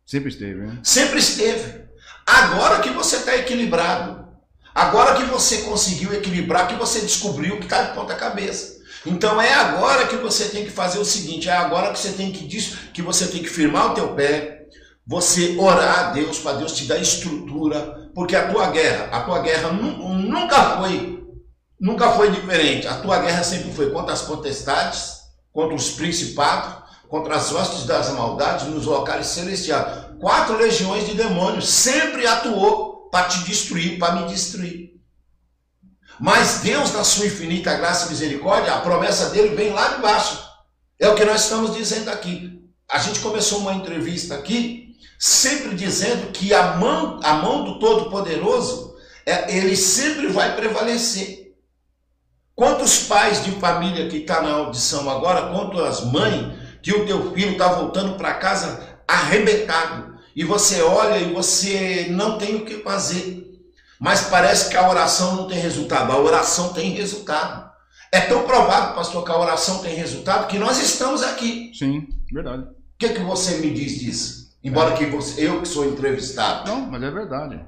Sempre esteve, né? Sempre esteve. Agora que você está equilibrado. Agora que você conseguiu equilibrar, que você descobriu que está de ponta cabeça. Então é agora que você tem que fazer o seguinte, é agora que você tem que dis- que você tem que firmar o teu pé, você orar a Deus para Deus te dar estrutura, porque a tua guerra, a tua guerra nu- nunca foi nunca foi diferente. A tua guerra sempre foi contra as potestades, contra os principados, contra as hostes das maldades nos locais celestiais. Quatro legiões de demônios sempre atuou para te destruir, para me destruir. Mas Deus, na sua infinita graça e misericórdia, a promessa dele vem lá de baixo. É o que nós estamos dizendo aqui. A gente começou uma entrevista aqui, sempre dizendo que a mão, a mão do Todo-Poderoso, é, ele sempre vai prevalecer. Quantos pais de família que está na audição agora, quantas mães que o teu filho está voltando para casa arrebentado, e você olha e você não tem o que fazer. Mas parece que a oração não tem resultado. A oração tem resultado. É tão provável, pastor, que a oração tem resultado que nós estamos aqui. Sim, verdade. O que, que você me diz disso? Embora que você, eu que sou entrevistado. Não, mas é verdade.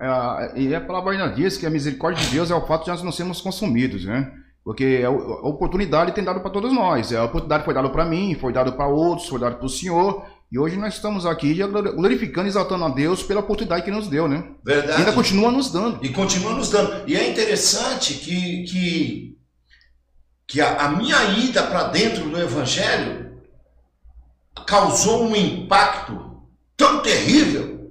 É, e a palavra ainda diz que a misericórdia de Deus é o fato de nós não sermos consumidos, né? Porque a, a oportunidade tem dado para todos nós. A oportunidade foi dada para mim, foi dada para outros, foi dada para o Senhor. E hoje nós estamos aqui glorificando e exaltando a Deus pela oportunidade que nos deu, né? E Verdade? ainda continua nos dando. E continua nos dando. E é interessante que, que, que a, a minha ida para dentro do Evangelho causou um impacto tão terrível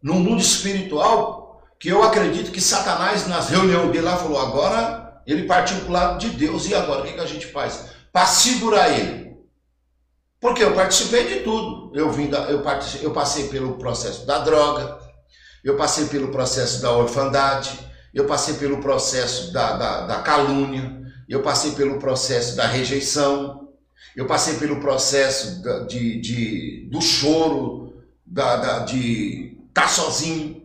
no mundo espiritual que eu acredito que Satanás, nas reuniões dele lá, falou: agora ele partiu para o lado de Deus, e agora o que, que a gente faz? Para segurar ele. Porque eu participei de tudo. Eu, vim da, eu, eu passei pelo processo da droga, eu passei pelo processo da orfandade, eu passei pelo processo da, da, da calúnia, eu passei pelo processo da rejeição, eu passei pelo processo da- de, de- do choro, da, da- de estar sozinho,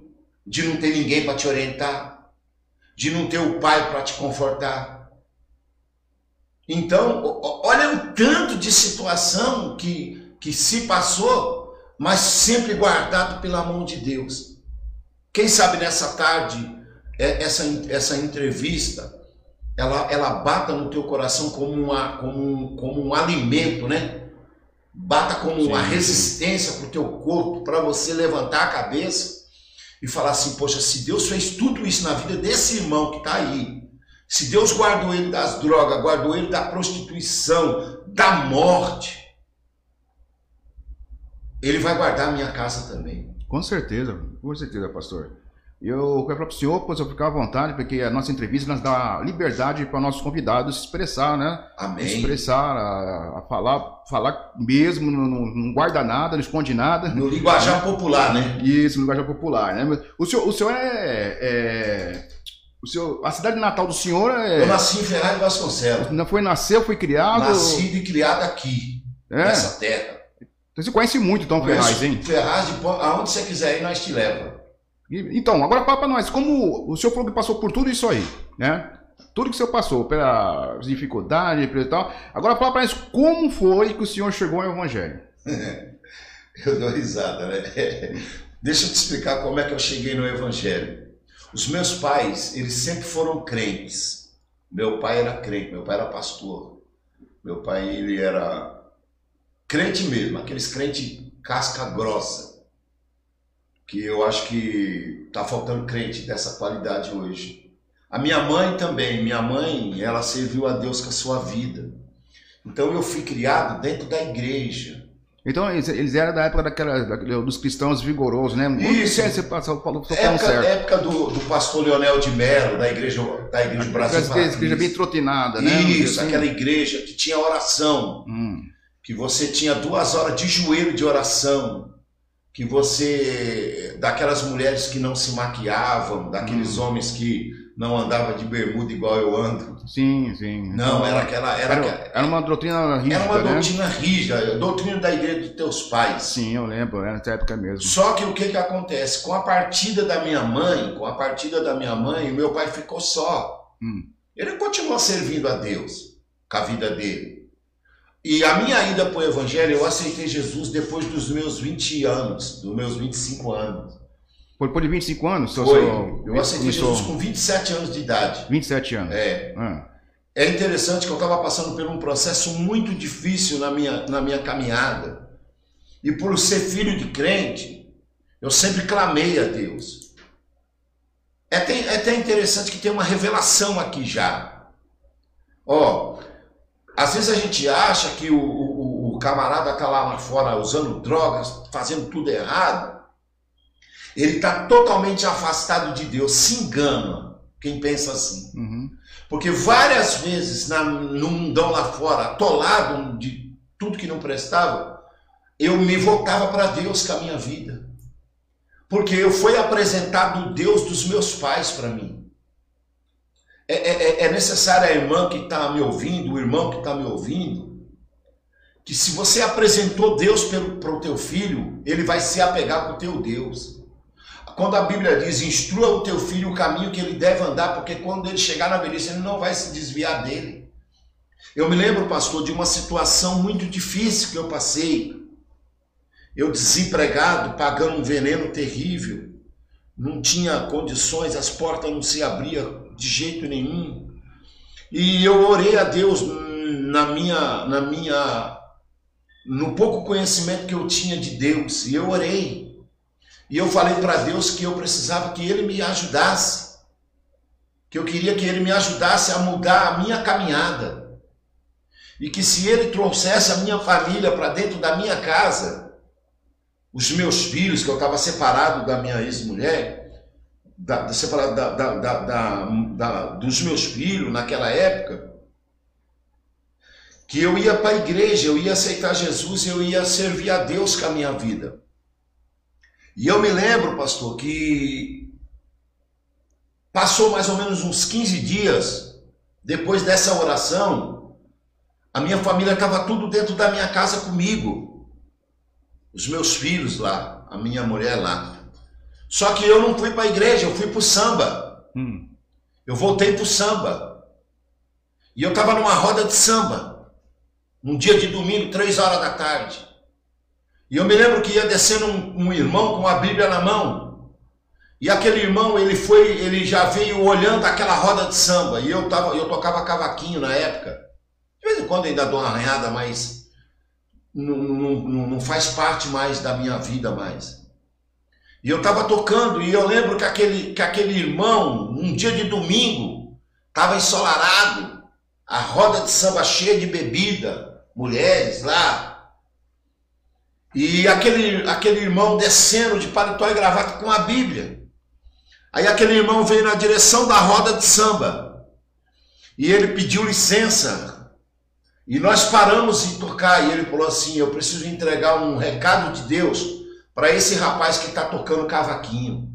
de não ter ninguém para te orientar, de não ter o pai para te confortar. Então, olha o tanto de situação que, que se passou, mas sempre guardado pela mão de Deus. Quem sabe nessa tarde, é- essa, essa entrevista, ela, ela bata no teu coração como, uma, como, um, como um alimento, né? bata como uma resistência para o teu corpo, para você levantar a cabeça e falar assim, poxa, se Deus fez tudo isso na vida desse irmão que está aí, se Deus guardou ele das drogas, guardou ele da prostituição, da morte, ele vai guardar a minha casa também. Com certeza, com certeza, pastor. Eu quero falar para o senhor, pois eu ficar à vontade, porque a nossa entrevista nos dá liberdade para nossos convidados se expressar, né? Amém. Expressar, a, a falar, falar mesmo, não, não- guarda nada, não esconde nada. No linguajar popular, né? Isso, no linguagem popular, né? O senhor, o senhor é, é- o senhor, a cidade natal do senhor é, Eu nasci em Ferraz de Vasconcelos. não foi nasceu, foi criado, Nascido e criado aqui, é? nessa terra. Então você conhece muito então Ferraz, Conheço hein? Ferraz de Pon- aonde você quiser ir, nós te leva. E- Então, agora fala para nós, como o senhor falou que passou por tudo isso aí, né? Tudo que o senhor passou, pelas dificuldades, pelo tal. Agora fala para nós como foi que o senhor chegou ao evangelho. [laughs] Eu dou risada, né? [laughs] Deixa eu te explicar como é que eu cheguei no Evangelho. Os meus pais, eles sempre foram crentes. Meu pai era crente, meu pai era pastor. Meu pai, ele era crente mesmo, aqueles crentes casca grossa. Que eu acho que tá faltando crente dessa qualidade hoje. A minha mãe também, minha mãe, ela serviu a Deus com a sua vida. Então eu fui criado dentro da igreja. Então, eles, eles eram da época daquela, daquele- dos cristãos vigorosos, né? Isso. Você, você passou, falou, tô falando Época, certo. época do, do pastor Leonel de Mello, da igreja, da igreja Brasil. Aquela igreja bem trotinada, né? Isso, Assim. aquela igreja que tinha oração, Hum, que você tinha duas horas de joelho de oração, que você, daquelas mulheres que não se maquiavam, daqueles Hum. homens que não andavam de bermuda igual eu ando. sim, sim. Não, era aquela, era, Era, aquela- era uma doutrina rígida, era uma né? doutrina rígida, doutrina da igreja dos teus pais. Sim, eu lembro, era nessa época mesmo. Só que o que que acontece? Com a partida da minha mãe, com a partida da minha mãe, meu pai ficou só. Hum. Ele continuou servindo a Deus com a vida dele. E a minha ida para o Evangelho, eu aceitei Jesus depois dos meus 20 anos, dos meus 25 anos. Foi por de 25 anos? seu- Foi. seu- Eu aceitei Jesus com 27 anos de idade. 27 anos. É, Ah, é interessante que eu estava passando por um processo muito difícil na minha, na minha caminhada. E por ser filho de crente, eu sempre clamei a Deus. É até, é até interessante que tem uma revelação aqui já. Ó, às vezes a gente acha que o, o, o camarada está lá fora usando drogas, fazendo tudo errado. Ele está totalmente afastado de Deus. Se engana quem pensa assim. uhum. Porque várias vezes na, no mundão lá fora, atolado de tudo que não prestava, eu me voltava para Deus com a minha vida. Porque eu fui apresentado o Deus dos meus pais para mim. É, é- é necessário a irmã que está me ouvindo, o irmão que está me ouvindo, que se você apresentou Deus para o teu filho, ele vai se apegar com o teu Deus. Quando a Bíblia diz, instrua o teu filho o caminho que ele deve andar, porque quando ele chegar na velhice, ele não vai se desviar dele. Eu me lembro, pastor, de uma situação muito difícil que eu passei. Eu desempregado, pagando um veneno terrível, não tinha condições, as portas não se abriam de jeito nenhum. E eu orei a Deus na minha, na minha, no pouco conhecimento que eu tinha de Deus, e eu orei. E eu falei para Deus que eu precisava que Ele me ajudasse. Que eu queria que Ele me ajudasse a mudar a minha caminhada. E que se Ele trouxesse a minha família para dentro da minha casa, os meus filhos, que eu estava separado da minha ex-mulher, da, separado da, da, da, dos meus filhos naquela época, que eu ia para a igreja, eu ia aceitar Jesus, eu ia servir a Deus com a minha vida. E eu me lembro, pastor, que passou mais ou menos uns 15 dias depois dessa oração, a minha família estava tudo dentro da minha casa comigo. Os meus filhos lá, a minha mulher lá. Só que eu não fui para a igreja, eu fui para o samba. Hum. Eu voltei para o samba. E eu estava numa roda de samba. Um dia de domingo, três horas da tarde. E eu me lembro que ia descendo um, um irmão com a Bíblia na mão. E aquele irmão, ele foi, ele já veio olhando aquela roda de samba. E eu, tava, eu tocava cavaquinho na época. De vez em quando ainda dou uma arranhada, mas não, não, não- faz parte mais da minha vida mais. E eu estava tocando e eu lembro que aquele, que aquele irmão, um dia de domingo, estava ensolarado, a roda de samba cheia de bebida, mulheres lá. E aquele, aquele irmão descendo de paletó e gravata com a Bíblia. Aí aquele irmão veio na direção da roda de samba. E ele pediu licença. E nós paramos em tocar. E ele falou assim: Eu preciso entregar um recado de Deus para esse rapaz que está tocando cavaquinho.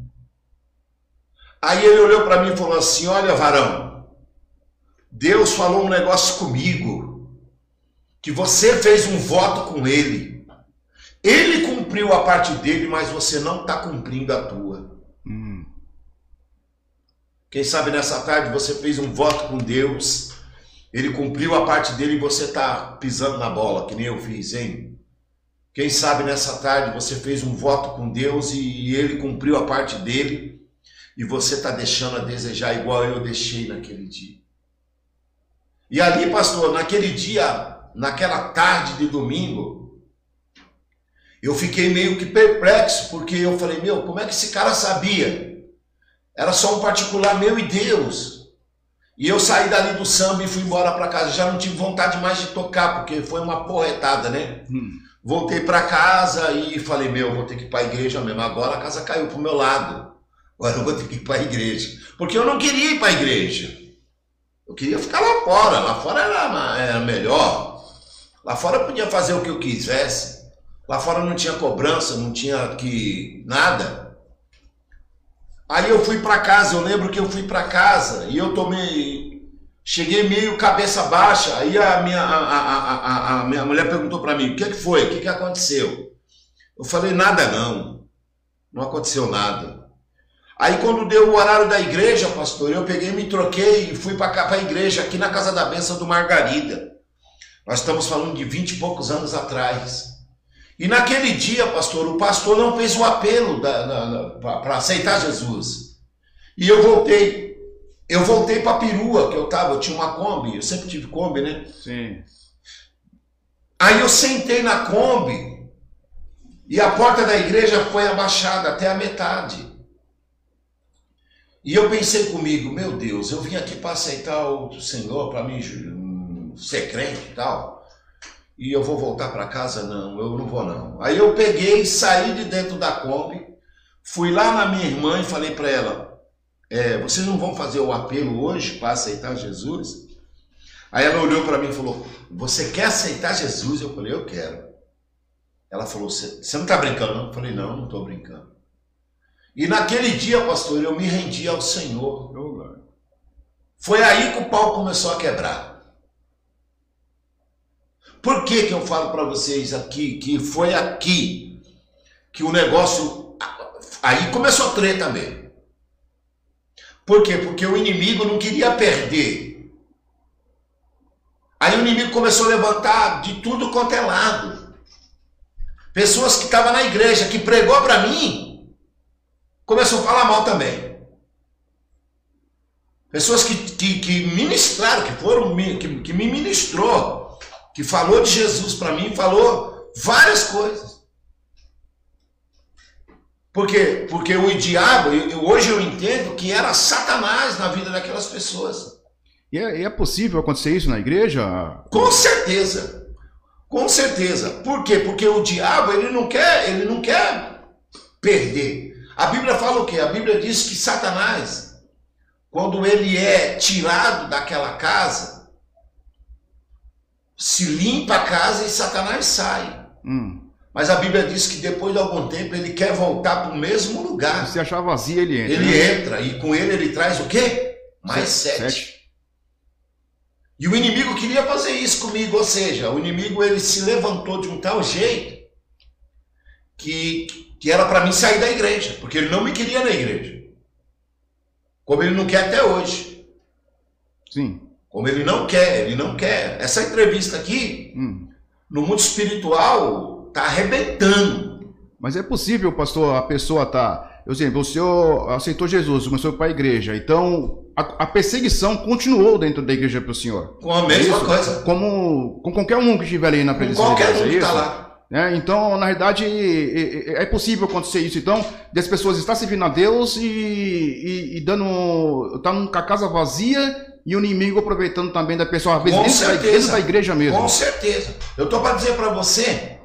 Aí ele olhou para mim e falou assim: Olha, varão, Deus falou um negócio comigo, que você fez um voto com ele. Ele cumpriu a parte dele, mas você não está cumprindo a tua. Hum. Quem sabe nessa tarde você fez um voto com Deus, ele cumpriu a parte dele e você está pisando na bola, que nem eu fiz, hein? Quem sabe nessa tarde você fez um voto com Deus e ele cumpriu a parte dele e você está deixando a desejar igual eu deixei naquele dia. E ali, pastor, naquele dia, naquela tarde de domingo, eu fiquei meio que perplexo, porque eu falei, meu, como é que esse cara sabia? Era só um particular meu e Deus. E eu saí dali do samba e fui embora para casa. Já não tive vontade mais de tocar, porque foi uma porretada, né? Hum. Voltei para casa e falei, meu, vou ter que ir para a igreja mesmo. Agora a casa caiu pro meu lado. Agora eu vou ter que ir para a igreja. Porque eu não queria ir para a igreja. Eu queria ficar lá fora. Lá fora era, era melhor. Lá fora eu podia fazer o que eu quisesse. Lá fora não tinha cobrança, não tinha que nada. Aí eu fui para casa, eu lembro que eu fui para casa e eu tomei, cheguei meio cabeça baixa. Aí a minha, a, a, a, a- minha mulher perguntou para mim: o que, que foi? O que, que aconteceu? Eu falei: nada não, não aconteceu nada. Aí quando deu o horário da igreja, pastor, eu peguei, me troquei e fui para a igreja aqui na Casa da Benção do Margarida. Nós estamos falando de vinte e poucos anos atrás. E naquele dia, pastor, o pastor não fez o apelo para aceitar Jesus. E eu voltei. Eu voltei para a perua que eu estava, eu tinha uma Kombi, eu sempre tive Kombi, né? Sim. Aí eu sentei na Kombi e a porta da igreja foi abaixada até a metade. E eu pensei comigo, meu Deus, eu vim aqui para aceitar o Senhor, para mim hum, ser crente e tal. E eu vou voltar para casa? Não, eu não vou não. Aí eu peguei, saí de dentro da Kombi, fui lá na minha irmã e falei para ela, é, vocês não vão fazer o apelo hoje para aceitar Jesus? Aí ela olhou para mim e falou, você quer aceitar Jesus? Eu falei, eu quero. Ela falou, você não está brincando não? Eu falei, não, não estou brincando. E naquele dia, pastor, eu me rendi ao Senhor. Glória. Foi aí que o pau começou a quebrar. Por que, que eu falo para vocês aqui que foi aqui que o negócio. Aí começou a treta mesmo. Por quê? Porque o inimigo não queria perder. Aí o inimigo começou a levantar de tudo quanto é lado. Pessoas que estavam na igreja, que pregou para mim, começou a falar mal também. Pessoas que, que, que ministraram, que foram, que, que me ministrou, que falou de Jesus para mim, falou várias coisas. Por quê? Porque o diabo, eu- hoje eu entendo que era Satanás na vida daquelas pessoas. E é, e é possível acontecer isso na igreja? Com certeza. Com certeza. Por quê? Porque o diabo, ele não quer, ele não quer perder. A Bíblia fala o quê? A Bíblia diz que Satanás, quando ele é tirado daquela casa, se limpa a casa e Satanás sai. Hum. Mas a Bíblia diz que depois de algum tempo ele quer voltar para o mesmo lugar. Se achar vazia, ele entra. Ele né? entra e com ele ele traz o quê? Mais sete. E o inimigo queria fazer isso comigo, ou seja, o inimigo ele se levantou de um tal jeito que, que era para mim sair da igreja, porque ele não me queria na igreja. Como ele não quer até hoje. Sim. Como ele não quer, ele não quer. Essa entrevista aqui, Hum. no mundo espiritual, tá arrebentando. Mas é possível, pastor, a pessoa tá por exemplo, o senhor aceitou Jesus, começou para a igreja, então a, a perseguição continuou dentro da igreja para o senhor. Com a mesma Isso. coisa. Como com qualquer um que estiver ali na Com presença qualquer de Deus, um é que está lá. É, então, na verdade, é, é- é possível acontecer isso. Então, das pessoas estar servindo a Deus e, e, e dando. tá com a casa vazia e o inimigo aproveitando também da pessoa, às vezes, dentro da, certeza. dentro da igreja mesmo. Com certeza. Eu tô para dizer para você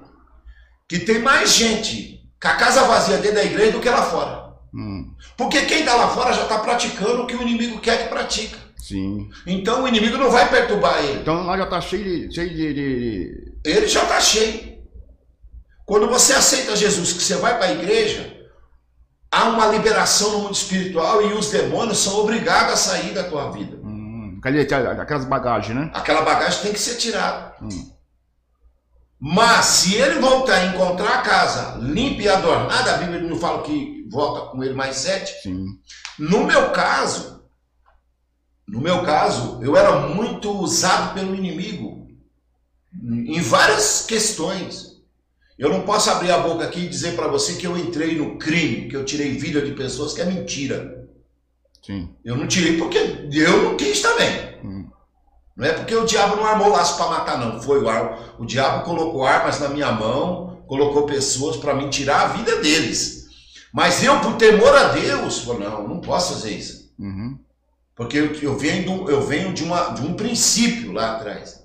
que tem mais gente com a casa vazia dentro da igreja do que lá fora. Hum, Porque quem está lá fora já está praticando o que o inimigo quer que pratica. sim. Então o inimigo não vai perturbar ele. Então lá já tá cheio de. Cheio de, de- Ele já está cheio. Quando você aceita Jesus, que você vai para a igreja, há uma liberação no mundo espiritual e os demônios são obrigados a sair da tua vida. Cadê aquelas bagagens, né? Aquela bagagem tem que ser tirada. Hum. Mas se ele voltar a encontrar a casa limpa e adornada, a Bíblia não fala que volta com ele mais sete. Sim. No meu caso, no meu caso, eu era muito usado pelo inimigo em várias questões. Eu não posso abrir a boca aqui e dizer para você que eu entrei no crime, que eu tirei vida de pessoas, que é mentira. Sim. Eu não tirei porque eu não quis também. Hum. Não é porque o diabo não armou laço para matar, não. Foi o, ar, o diabo colocou armas na minha mão, colocou pessoas para me tirar a vida deles. Mas eu, por temor a Deus, falei, não, não posso fazer isso. Uhum. Porque eu, eu venho, eu venho de, uma, de um princípio lá atrás.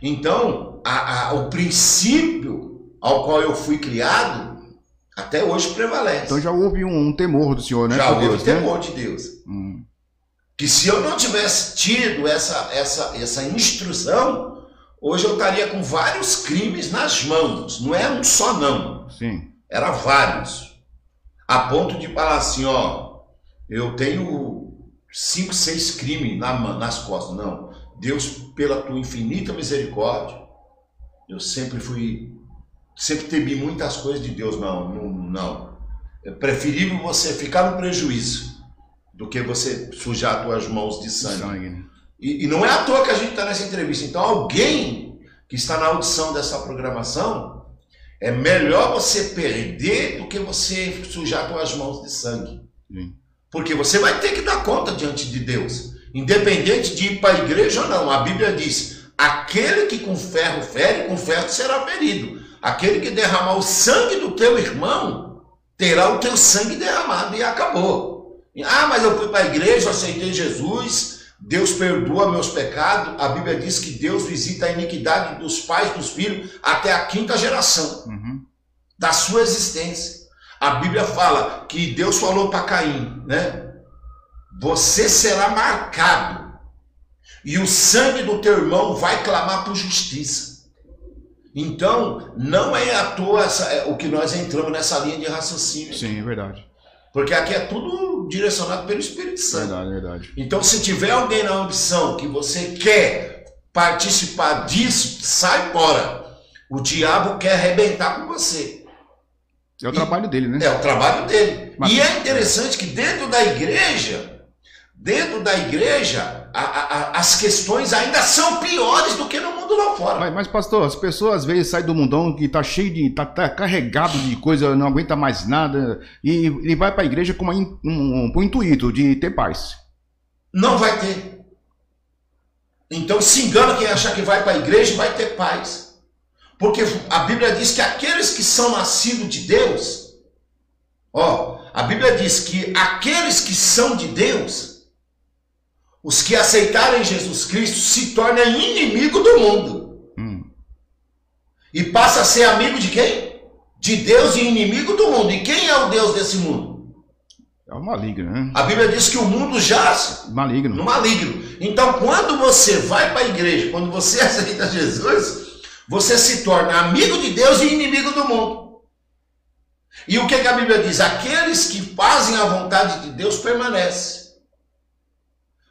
Então, a- a- o princípio ao qual eu fui criado, até hoje prevalece. Então já houve um, um temor do senhor, né? Já houve Deus, né? temor de Deus. Hum, Que se eu não tivesse tido essa, essa, essa instrução, hoje eu estaria com vários crimes nas mãos. Não é um só, não. sim. Era vários. A ponto de falar assim, ó, eu tenho cinco, seis crimes na nas costas. Não. Deus, pela tua infinita misericórdia, eu sempre fui, sempre temi muitas coisas de Deus. Não, não, não. É preferível você ficar no prejuízo do que você sujar as tuas mãos de sangue. Sangue. né? E, e não é à toa que a gente está nessa entrevista. Então, alguém que está na audição dessa programação, é melhor você perder do que você sujar suas mãos de sangue. Sim. Porque você vai ter que dar conta diante de Deus. Independente de ir para a igreja ou não. A Bíblia diz: aquele que com ferro fere, com ferro será ferido. Aquele que derramar o sangue do teu irmão, terá o teu sangue derramado e acabou. Ah, mas eu fui para a igreja, aceitei Jesus, Deus perdoa meus pecados. A Bíblia diz que Deus visita a iniquidade dos pais, dos filhos, até a quinta geração Uhum. da sua existência. A Bíblia fala que Deus falou para Caim, né? Você será marcado e o sangue do teu irmão vai clamar por justiça. Então, não é à toa essa- é, o que nós entramos nessa linha de raciocínio. Sim, é verdade. Porque aqui é tudo direcionado pelo Espírito Santo. Verdade, verdade. Então, se tiver alguém na ambição que você quer participar disso, sai fora. O diabo quer arrebentar com você. É o trabalho dele, né? É o trabalho dele. Mas- E é interessante que dentro da igreja, dentro da igreja, a- a- a- as questões ainda são piores do que no mundo lá fora. Mas, mas, pastor, as pessoas às vezes saem do mundão que tá cheio de. tá, tá carregado de coisa, não aguenta mais nada, e, e vai pra igreja com uma um, um, o intuito de ter paz. Não vai ter. Então se engana quem achar que vai para a igreja vai ter paz. Porque a Bíblia diz que aqueles que são nascidos de Deus, ó, a Bíblia diz que aqueles que são de Deus, os que aceitarem Jesus Cristo, se tornam inimigo do mundo. Hum, E passa a ser amigo de quem? De Deus e inimigo do mundo. E quem é o Deus desse mundo? é o maligno, né? A Bíblia diz que o mundo jaz Maligno. no maligno. Então, quando você vai para a igreja, quando você [laughs] aceita Jesus, você se torna amigo de Deus e inimigo do mundo. E o que, que a Bíblia diz? Aqueles que fazem a vontade de Deus permanecem.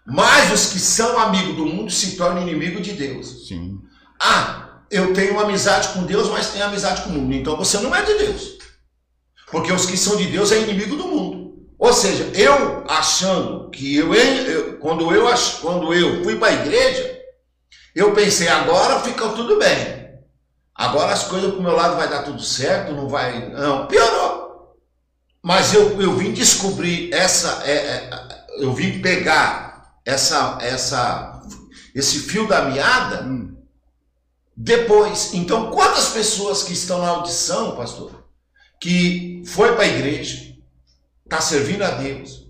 Mas os que são amigos do mundo se tornam inimigo de Deus. Sim. Ah, eu tenho amizade com Deus, mas tenho amizade com o mundo. Então você não é de Deus. Porque os que são de Deus é inimigo do mundo. Ou seja, eu achando que eu, eu- quando, eu quando eu fui para a igreja, eu pensei, agora fica tudo bem. Agora as coisas pro meu lado vai dar tudo certo, não vai. Não, piorou. Mas eu, eu vim descobrir essa. é, é, eu vim pegar essa, essa, esse fio da meada Hum. depois. Então, quantas pessoas que estão na audição, pastor, que foi para a igreja, está servindo a Deus,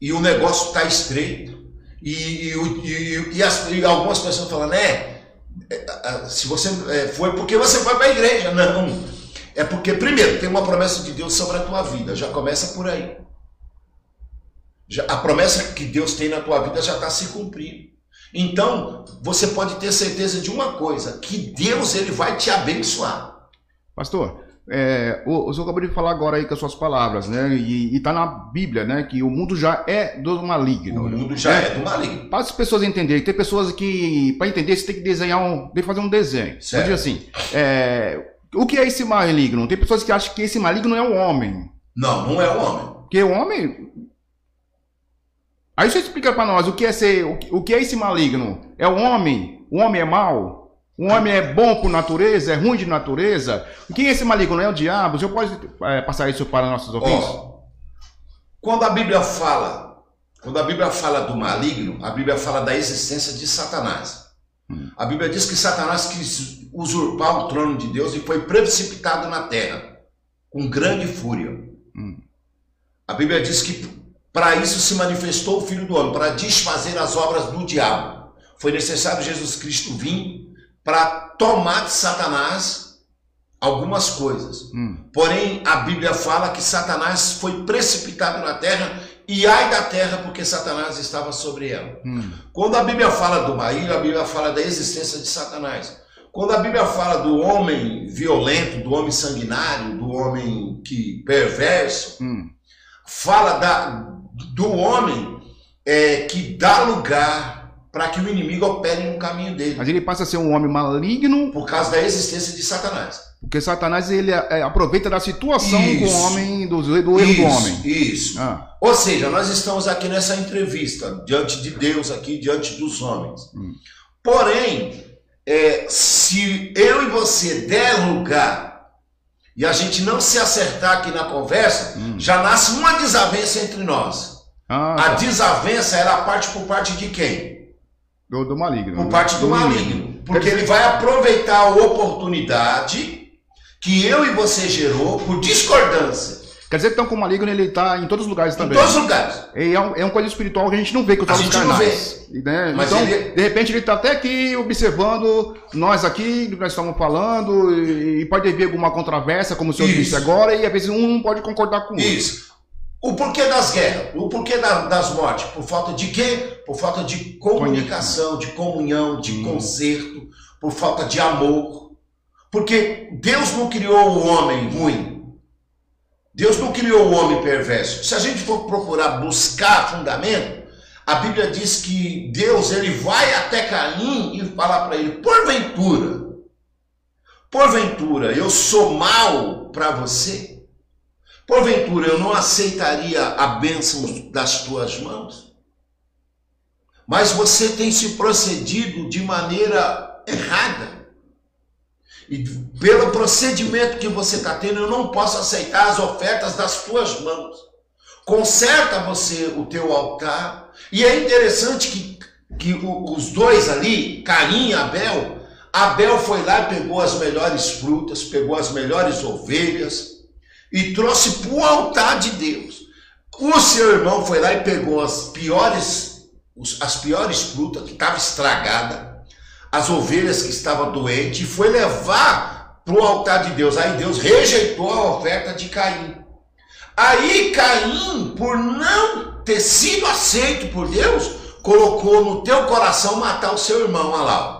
e o negócio está estreito, e, e, e- e as- e algumas pessoas falando, é, é, é, se você é, foi porque você foi para a igreja. Não. É porque, primeiro, tem uma promessa de Deus sobre a tua vida, já começa por aí. Já- a promessa que Deus tem na tua vida já está se cumprindo. Então, você pode ter certeza de uma coisa, que Deus ele vai te abençoar. Pastor, é, o, o senhor acabou de falar agora aí com as suas palavras, né? E, e tá na Bíblia, né? Que o mundo já é do maligno. O mundo já é do maligno. Para as pessoas entenderem, tem pessoas que, para entender, você tem que desenhar um. Tem que fazer um desenho. Certo. Dizer assim, é, o que é esse maligno? Tem pessoas que acham que esse maligno é o homem. Não, não é o homem. Porque o homem. Aí você explica para nós o que é ser, o que- é esse maligno? É o homem? O homem é mau? O homem é bom por natureza? É ruim de natureza? Quem é esse maligno? É o diabo? O senhor pode é, passar isso para nossos ouvintes? Ó, quando a Bíblia fala, quando a Bíblia fala do maligno, a Bíblia fala da existência de Satanás. A Bíblia diz que Satanás quis usurpar o trono de Deus e foi precipitado na terra com grande fúria. A Bíblia diz que para isso se manifestou o Filho do Homem, para desfazer as obras do diabo. Foi necessário Jesus Cristo vir para tomar de Satanás algumas coisas. Hum. Porém, a Bíblia fala que Satanás foi precipitado na terra e ai da terra porque Satanás estava sobre ela. Hum. Quando a Bíblia fala do maligno, a Bíblia fala da existência de Satanás. Quando a Bíblia fala do homem violento, do homem sanguinário, do homem que perverso, Hum. fala da, do homem é, que dá lugar para que o inimigo opere no caminho dele, Mas ele passa a ser um homem maligno por causa da existência de Satanás. porque Satanás ele é, aproveita da situação Isso. o homem, do, do erro do Isso, homem. Isso. Ah, Ou seja, nós estamos aqui nessa entrevista, diante de Deus, aqui diante dos homens. Hum. Porém, é, se eu e você der lugar e a gente não se acertar aqui na conversa, Hum. já nasce uma desavença entre nós. Ah, A tá. desavença ela parte por parte de quem? do, do maligno. Por parte do inimigo. maligno. Porque ele vai aproveitar a oportunidade que eu e você gerou por discordância. Quer dizer que então com o maligno ele está em todos os lugares Em também. todos os lugares. E é, um, é uma coisa espiritual que a gente não vê com os olhos gente não carnais. né? Mas então, ele- de repente, ele está até aqui observando nós aqui, do que nós estamos falando, e pode haver alguma controvérsia, como o senhor Isso. disse agora, e às vezes um não pode concordar com o outro. Isso. O porquê das guerras, o porquê da- das mortes, por falta de quê? Por falta de comunicação, de comunhão, de Hum. conserto, por falta de amor. Porque Deus não criou o homem ruim. Deus não criou o homem perverso. Se a gente for procurar buscar fundamento, a Bíblia diz que Deus ele vai até Caim e fala para ele: porventura, porventura eu sou mal para você? Porventura eu não aceitaria a bênção das tuas mãos? Mas você tem se procedido de maneira errada. E pelo procedimento que você está tendo, eu não posso aceitar as ofertas das tuas mãos. Conserta você o teu altar. E é interessante que, que os dois ali, Caim e Abel, Abel foi lá e pegou as melhores frutas, pegou as melhores ovelhas e trouxe para o altar de Deus. O seu irmão foi lá e pegou as piores, as piores frutas que estavam estragadas, as ovelhas que estavam doentes, e foi levar para o altar de Deus. Aí Deus rejeitou a oferta de Caim. Aí Caim, por não ter sido aceito por Deus, colocou no teu coração matar o seu irmão, olha lá.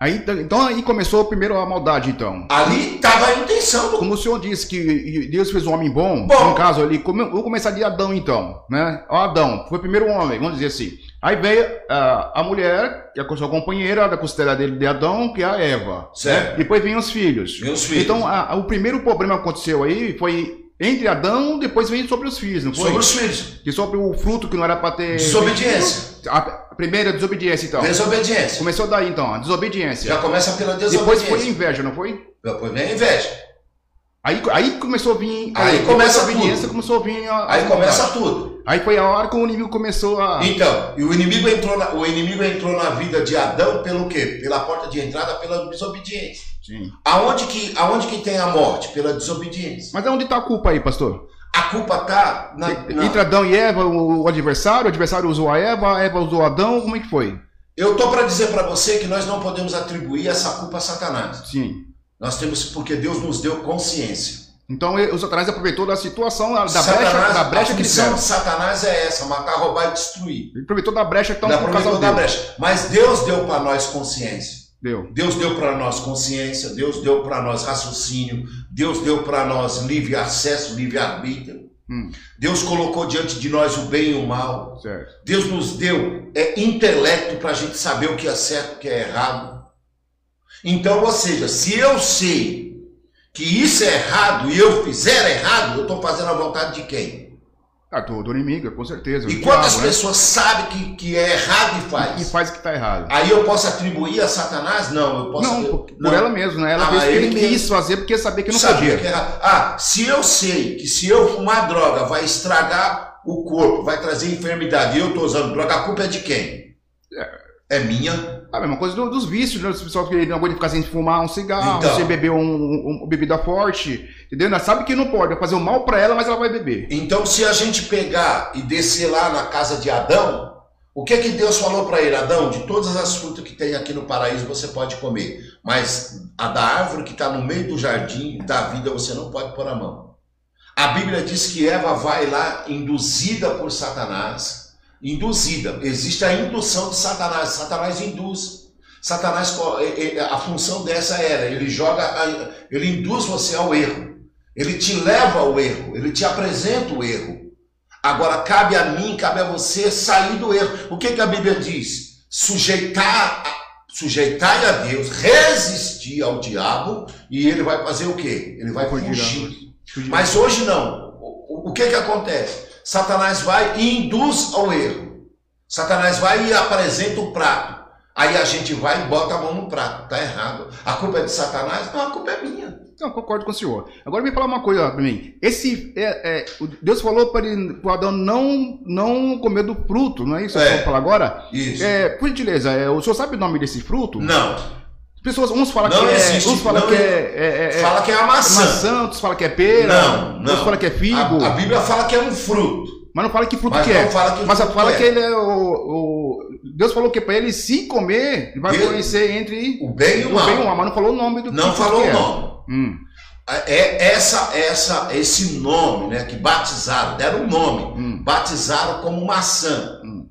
Aí, então aí começou primeiro a maldade, então. Ali estava a intenção Como o senhor disse que Deus fez o homem bom, Bom. no caso ali, come- vamos começar de Adão então, né? Adão, foi o primeiro homem, vamos dizer assim. Aí veio ah, a mulher, que é a sua companheira da costela dele de Adão, que é a Eva. Certo. né? Depois vem os filhos. Vem os filhos. Então a- a- o primeiro problema que aconteceu aí foi entre Adão, depois veio sobre os filhos, não foi? sobre os filhos. Que sobre o fruto que não era para ter. Desobediência. A a primeira desobediência, então. Desobediência. Começou daí então, a desobediência. Já começa pela Depois foi a desobediência. inveja, não foi? Depois vem a inveja. Aí, aí começou a vir. Aí depois começa da obediência, começou a vir. a- Aí começa tudo. Aí foi a hora que o inimigo começou a. Então, e o inimigo entrou na, o inimigo entrou na vida de Adão pelo quê? Pela porta de entrada, pela desobediência. Sim. Aonde que, aonde que tem a morte? Pela desobediência. Mas onde tá a culpa aí, pastor? A culpa tá na, na- Entre Adão e Eva, o, adversário, o adversário usou a Eva, a Eva usou Adão, como é que foi? Eu tô para dizer para você que nós não podemos atribuir essa culpa a Satanás. Sim. Nós temos porque Deus nos deu consciência. Então o Satanás aproveitou da situação, da Satanás, brecha, da brecha a que deram. de Satanás é essa, matar, roubar e destruir. Ele aproveitou da brecha que estão por causa aproveitou da brecha. Mas Deus deu para nós consciência. Deu. Deus deu para nós consciência, Deus deu para nós raciocínio, Deus deu para nós livre acesso, livre arbítrio. Hum. Deus colocou diante de nós o bem e o mal. Certo. Deus nos deu é, intelecto para a gente saber o que é certo e o que é errado. Então, ou seja, se eu sei que isso é errado e eu fizer errado, eu estou fazendo a vontade de quem? Ah, do, do inimigo, com certeza. E quantas diabo, né? pessoas sabem que, que é errado e E faz? faz o que tá errado. Aí eu posso atribuir a Satanás? Não, eu posso não, por, por ela mesma, né? Ela Ah, fez ele ele mesmo. quis fazer porque sabia que não sabia podia. que era. Ah, se eu sei que se eu fumar droga vai estragar o corpo, vai trazer enfermidade, e eu estou usando droga, a culpa é de quem? É minha. A mesma coisa do- dos vícios, né? Os pessoal que não aguenta ficar sem fumar um cigarro, Então. sem beber um, um- uma bebida forte, entendeu? Ela sabe que não pode, vai fazer o mal pra ela, mas ela vai beber. Então, se a gente pegar e descer lá na casa de Adão, o que que Deus falou para ele? Adão, de todas as frutas que tem aqui no paraíso você pode comer, mas a da árvore que está no meio do jardim da vida você não pode pôr a mão. A Bíblia diz que Eva vai lá induzida por Satanás. Induzida. Existe a indução de Satanás. Satanás induz. Satanás, eh, eh, a função dessa era, ele joga, ele induz você ao erro. Ele te leva ao erro, ele te apresenta o erro. Agora cabe a mim, cabe a você sair do erro. O que, que a Bíblia diz? Sujeitar, a- sujeitai a Deus, resistir ao diabo e ele vai fazer o quê? Ele vai Fugir. Mas hoje não. O que que acontece? Satanás vai e induz ao erro. Satanás vai e apresenta o prato. Aí a gente vai e bota a mão no prato. Tá errado. A culpa é de Satanás? Não, a culpa é minha. Não, concordo com o senhor. Agora me falar uma coisa pra mim. Esse, é, é, Deus falou para o Adão não, não comer do fruto, não é isso que É. eu vou falar agora? Isso. É, por gentileza, é, o senhor sabe o nome desse fruto? Não. As pessoas, uns falam Não que é, uns não que é- é, é, é- Fala que é a é maçã. maçã, outros falam que é pera, Não, não. outros falam que é figo, A, a Bíblia fala que é um fruto. mas não fala que fruto Mas que é. fala que mas fala é. que ele é o, o- Deus falou que para ele se comer, ele vai Deus- conhecer entre O bem e o o mal. bem e o mal, mas não falou o nome do Não falou o é. nome. Hum, É essa, essa, esse nome, né, que batizaram, deram um nome, hum. batizaram como maçã, Hum.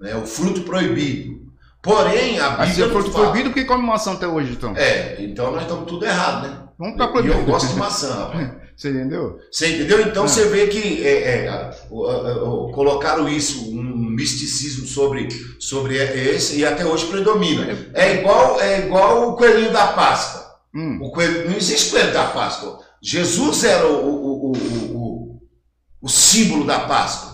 né, o fruto proibido. Porém, a Mas se Bíblia for proibido, come maçã até hoje, então? É, então nós estamos tudo errado, né? Vamos pra E proibido. eu gosto de maçã. rapaz. [laughs] Você entendeu? Você entendeu? Então Ah. você vê que é, é, colocaram isso, um misticismo sobre, sobre esse, e até hoje predomina. É igual, é igual o coelhinho da Páscoa. Hum. O coelho, não existe coelho da Páscoa. Jesus era o, o, o, o, o, o símbolo da Páscoa.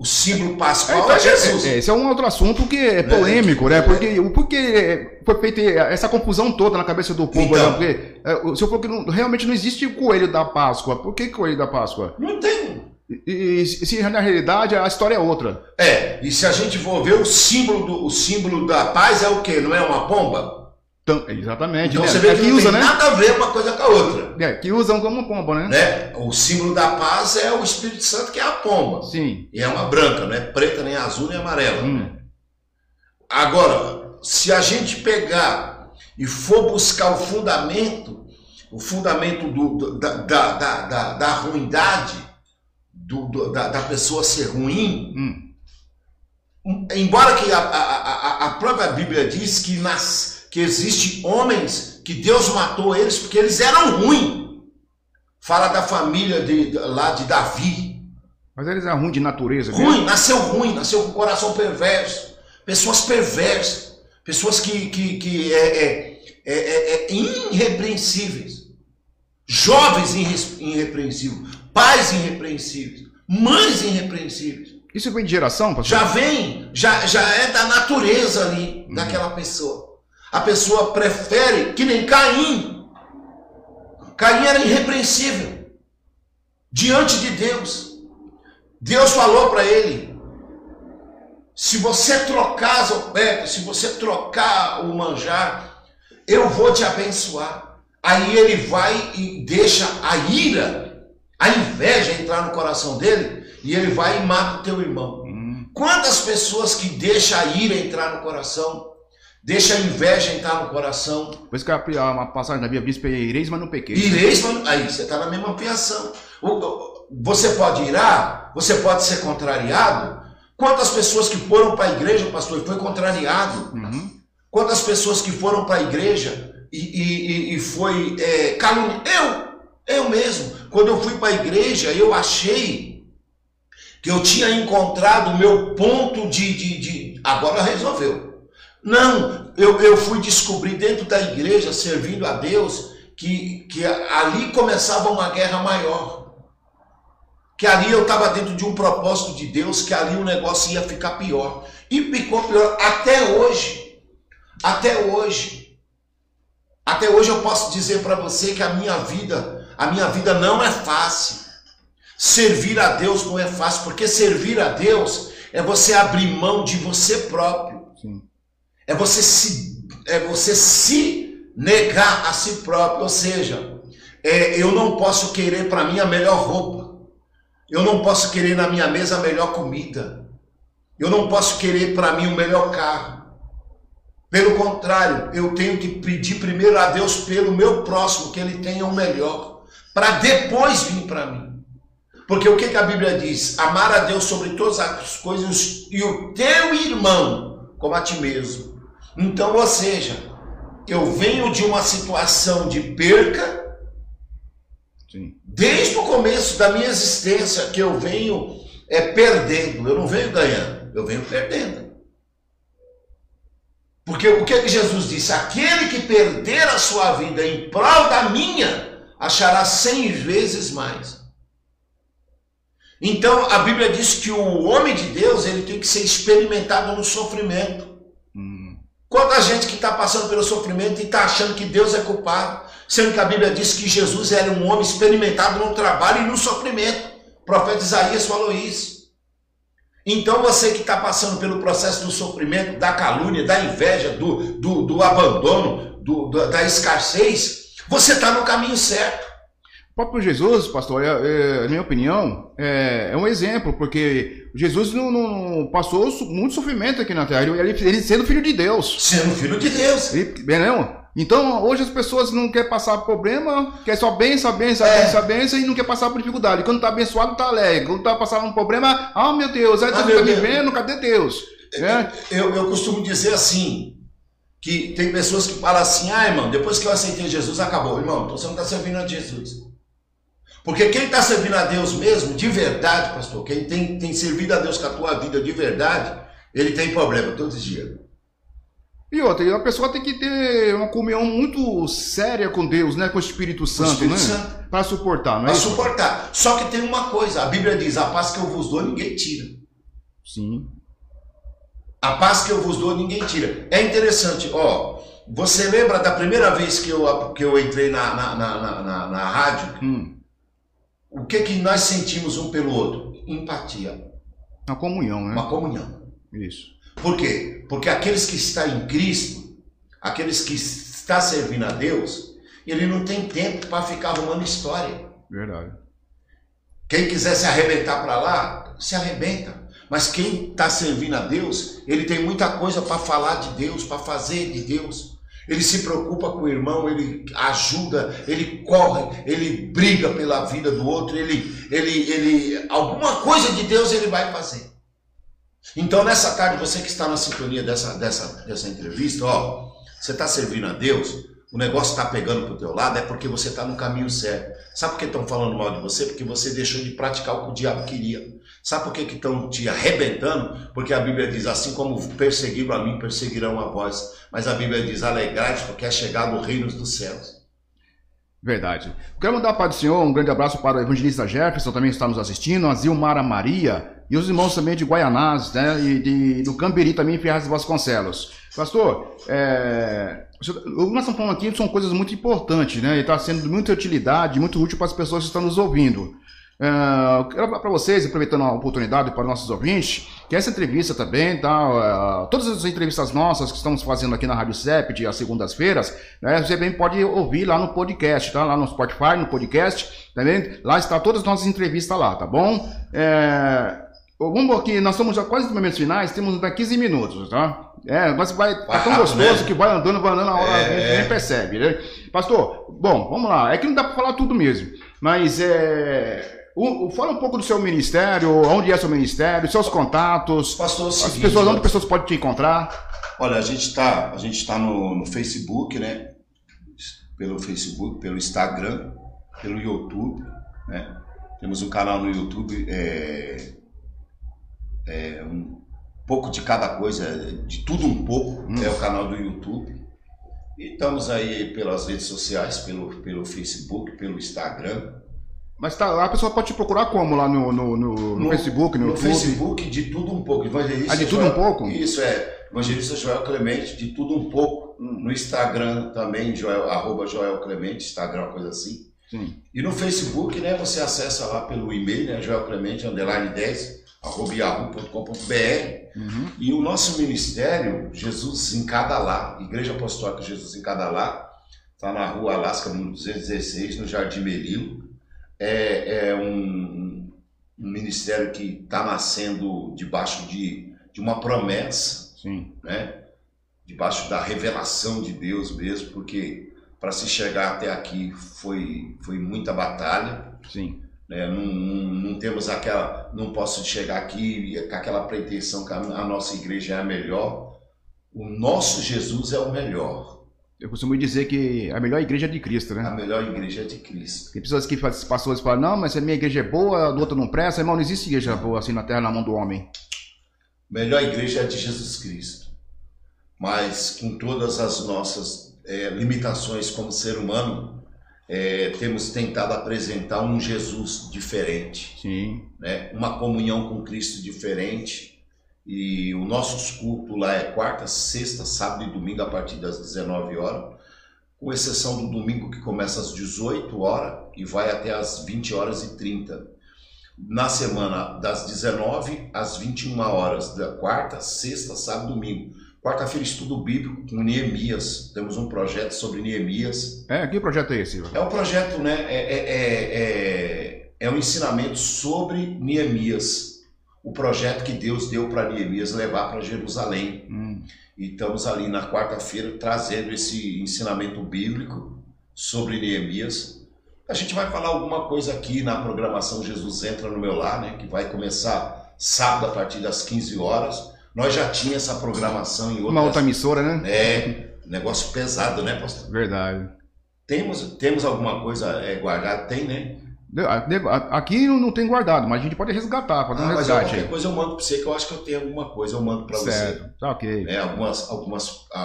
O símbolo pascual é, Jesus. é, esse é um outro assunto que é polêmico, né? Porque, o porquê foi feita essa confusão toda na cabeça do povo, Então. né? Porque é, o senhor falou que não- realmente não existe o coelho da Páscoa. Por que coelho da Páscoa? Não tem. E, e se na realidade a história é outra. É, e se a gente for ver o símbolo, do, o símbolo da paz é o quê? Não é uma pomba? Então, exatamente. Então né? você vê É que, que não usa, tem né? nada a ver uma coisa com a outra. É, que usam como pomba, né? Né? O símbolo da paz é o Espírito Santo, que é a pomba. Sim. E é uma branca, não é preta, nem azul, nem amarela. Hum. Agora, se a gente pegar e for buscar o fundamento, o fundamento do- da, da, da, da ruindade, do- do- da, da pessoa ser ruim, Hum. embora que a, a, a, a própria Bíblia diz que, nas, que existe homens que Deus matou eles porque eles eram ruins. Fala da família de, lá de Davi. Mas eles são ruins de natureza. mesmo. Ruim, nasceu ruim, nasceu com o coração perverso. Pessoas perversas. Pessoas que, que, que é, é, é, é, é irrepreensíveis. Jovens irre- irrepreensíveis. Pais irrepreensíveis. Mães irrepreensíveis. Isso vem de geração, pastor? Já vem, já, já é da natureza ali, daquela pessoa. A pessoa prefere, que nem Caim. Caim era irrepreensível diante de Deus. Deus falou para ele: se você trocar as ofertas, se você trocar o manjar, eu vou te abençoar. Aí ele vai e deixa a ira, a inveja entrar no coração dele, e ele vai e mata o teu irmão. Quantas pessoas que deixam a ira entrar no coração, deixa a inveja entrar no coração, Por isso que a- uma passagem da Bíblia diz: ireis, mas não pequei. Ireis, mas- aí você está na mesma ampliação. Você pode irar, você pode ser contrariado. Quantas pessoas que foram para a igreja, pastor, e foi contrariado? Uhum. Quantas pessoas que foram para a igreja e, e- e- foi é, calúnia? Eu, eu mesmo. Quando eu fui para a igreja, eu achei que eu tinha encontrado o meu ponto de, de, de- Agora resolveu. Não, eu, eu fui descobrir dentro da igreja, servindo a Deus, que, que ali começava uma guerra maior. Que ali eu estava dentro de um propósito de Deus, que ali o negócio ia ficar pior. E ficou pior até hoje. Até hoje. Até hoje eu posso dizer para você que a minha vida, a minha vida não é fácil. Servir a Deus não é fácil, porque servir a Deus é você abrir mão de você próprio. É você se, é você se negar a si próprio. Ou seja, é, eu não posso querer para mim a melhor roupa. Eu não posso querer na minha mesa a melhor comida. Eu não posso querer para mim o melhor carro. Pelo contrário, eu tenho que pedir primeiro a Deus pelo meu próximo, que ele tenha o melhor, para depois vir para mim. Porque o que, que a Bíblia diz? Amar a Deus sobre todas as coisas e o teu irmão como a ti mesmo. Então, ou seja, eu venho de uma situação de perca, Sim. desde o começo da minha existência, que eu venho é, perdendo, eu não venho ganhando, eu venho perdendo. Porque o que, que Jesus disse? Aquele que perder a sua vida em prol da minha, achará cem vezes mais. Então a Bíblia diz que o homem de Deus ele tem que ser experimentado no sofrimento. Quanta gente que está passando pelo sofrimento e está achando que Deus é culpado, sendo que a Bíblia diz que Jesus era um homem experimentado no trabalho e no sofrimento. O profeta Isaías falou isso. Então você que está passando pelo processo do sofrimento, da calúnia, da inveja, do, do, do abandono, do- da escassez, você está no caminho certo. O próprio Jesus, pastor, é, é, na minha opinião, é, é um exemplo, porque Jesus não, não- passou muito sofrimento aqui na Terra, ele, ele sendo filho de Deus. Sendo filho de Deus. Ele, bem, não? Então, hoje as pessoas não querem passar por problema, quer só benção, benção, É. benção, benção, e não quer passar por dificuldade. Quando tá abençoado, tá alegre. Quando tá passando um problema, ah, meu Deus, aí Ah, Deus meu tá me vendo, cadê Deus? É? Eu, eu costumo dizer assim, que tem pessoas que falam assim, ah, irmão, depois que eu aceitei Jesus, acabou. Irmão, então você não está servindo a Jesus. Porque quem está servindo a Deus mesmo, de verdade, pastor, quem tem, tem servido a Deus com a tua vida de verdade, ele tem problema todos os dias. E outra, a pessoa tem que ter uma comunhão muito séria com Deus, né? Com o Espírito Santo, Espírito né? Santo. Para suportar, não é Para suportar. Só que tem uma coisa, a Bíblia diz, a paz que eu vos dou, ninguém tira. Sim. A paz que eu vos dou, ninguém tira. É interessante, ó. Você lembra da primeira vez que eu, que eu entrei na, na, na, na, na- na rádio? Hum. O que que nós sentimos um pelo outro? Empatia, Uma comunhão, né? uma comunhão. Isso. Por quê? Porque aqueles que estão em Cristo, aqueles que estão servindo a Deus, ele não tem tempo para ficar arrumando história. Verdade. Quem quiser se arrebentar para lá, se arrebenta. Mas quem está servindo a Deus, ele tem muita coisa para falar de Deus, para fazer de Deus. Ele se preocupa com o irmão, ele ajuda, ele corre, ele briga pela vida do outro, ele, ele, ele, alguma coisa de Deus ele vai fazer. Então nessa tarde, você que está na sintonia dessa, dessa, dessa entrevista, ó, você está servindo a Deus, o negócio está pegando para o teu lado, é porque você está no caminho certo. Sabe por que estão falando mal de você? Porque você deixou de praticar o que o diabo queria. Sabe por que estão te arrebentando? Porque a Bíblia diz, assim como perseguiram a mim, perseguirão a vós. Mas a Bíblia diz, alegrai-vos, porque é chegado o reino dos céus. Verdade. Quero mandar para o senhor um grande abraço para o evangelista Jefferson, também está nos assistindo, a Zilmara Maria e os irmãos também de Guaianás, né? E de, do Camberi também, Ferraz Vasconcelos. Pastor, é, O que nós estamos falando aqui são coisas muito importantes, né? E está sendo de muita utilidade, muito útil para as pessoas que estão nos ouvindo. É, eu quero falar para vocês, aproveitando a oportunidade para nossos ouvintes, que essa entrevista também, tá? é, todas as entrevistas nossas que estamos fazendo aqui na Rádio CEPT às segundas-feiras, né, você bem pode ouvir lá no podcast, tá? Lá no Spotify, no podcast, também. Lá está todas as nossas entrevistas lá, tá bom? É, vamos aqui, nós estamos já quase nos momentos finais, temos até 15 minutos, tá? É, mas vai, tá tão gostoso né? que vai andando, vai andando a hora, É, a gente é. nem percebe, né? Pastor, bom, vamos lá. É que não dá para falar tudo mesmo, mas é. O- o- fala um pouco do seu ministério, onde é seu ministério, seus contatos, Pastor, é o as seguinte, pessoas, onde as pessoas podem te encontrar. Olha, a gente está a gente tá no, no Facebook, né? Pelo Facebook, pelo Instagram, pelo YouTube, né? Temos um canal no YouTube, é, é um pouco de cada coisa, de tudo um pouco, Hum. é o canal do YouTube. E estamos aí pelas redes sociais, pelo, pelo Facebook, pelo Instagram. Mas tá, a pessoa pode te procurar como lá no, no, no- no Facebook, no, no YouTube? Facebook, de tudo um pouco. Evangelista Ah, de tudo Joel- um pouco? Isso é. Evangelista Joel Clemente, de tudo um pouco. No Instagram também, Joel, arroba Joel Clemente, Instagram, uma coisa assim. Sim. E no Facebook, né, você acessa lá pelo e-mail, né, Joel Clemente, underline 10, arroba yahoo.com.br. Uhum. E o nosso ministério, Jesus em Cada Lá, Igreja Apostólica Jesus em Cada Lá, está na rua Alasca, número 216, no Jardim Merilo. É, é um, um ministério que está nascendo debaixo de, de uma promessa, Sim. né? debaixo da revelação de Deus mesmo, porque para se chegar até aqui foi, foi muita batalha. Sim. né? Não, não, não temos aquela. Não posso chegar aqui com aquela pretensão que a, a nossa igreja é a melhor. O nosso Jesus é o melhor. Eu costumo dizer que a melhor igreja é de Cristo, A né? melhor igreja é de Cristo. Tem pessoas que pastores falam, não, mas a minha igreja é boa, a do outro não presta. Irmão, não existe igreja boa assim na terra, na mão do homem. melhor igreja é a de Jesus Cristo. Mas com todas as nossas eh, limitações como ser humano, eh, temos tentado apresentar um Jesus diferente. Sim. né? uma comunhão com Cristo diferente. E o nosso culto lá é quarta, sexta, sábado e domingo a partir das 19 horas, com exceção do domingo que começa às 18 horas e vai até às 20 horas e 30. Na semana das 19 às 21 horas da quarta, sexta, sábado e domingo. Quarta-feira estudo bíblico com Neemias. Temos um projeto sobre Neemias. É, que projeto é esse? É um projeto, né? É, é, é, é, é um ensinamento sobre Neemias. O projeto que Deus deu para Neemias levar para Jerusalém. Hum, E estamos ali na quarta-feira trazendo esse ensinamento bíblico sobre Neemias. A gente vai falar alguma coisa aqui na programação Jesus Entra no Meu Lar, né? Que vai começar sábado a partir das 15 horas. Nós já tinha essa programação em outras... uma outra emissora, né? É, negócio pesado, né, pastor? Verdade. Temos, temos alguma coisa é, guardada? Tem, né? A- a- Aqui não tem guardado, mas a gente pode resgatar, fazer um Ah, mas eu, resgate qualquer aí. coisa eu mando para você, que eu acho que eu tenho alguma coisa, eu mando para você. Certo, tá ok. Né? Algumas, algumas a,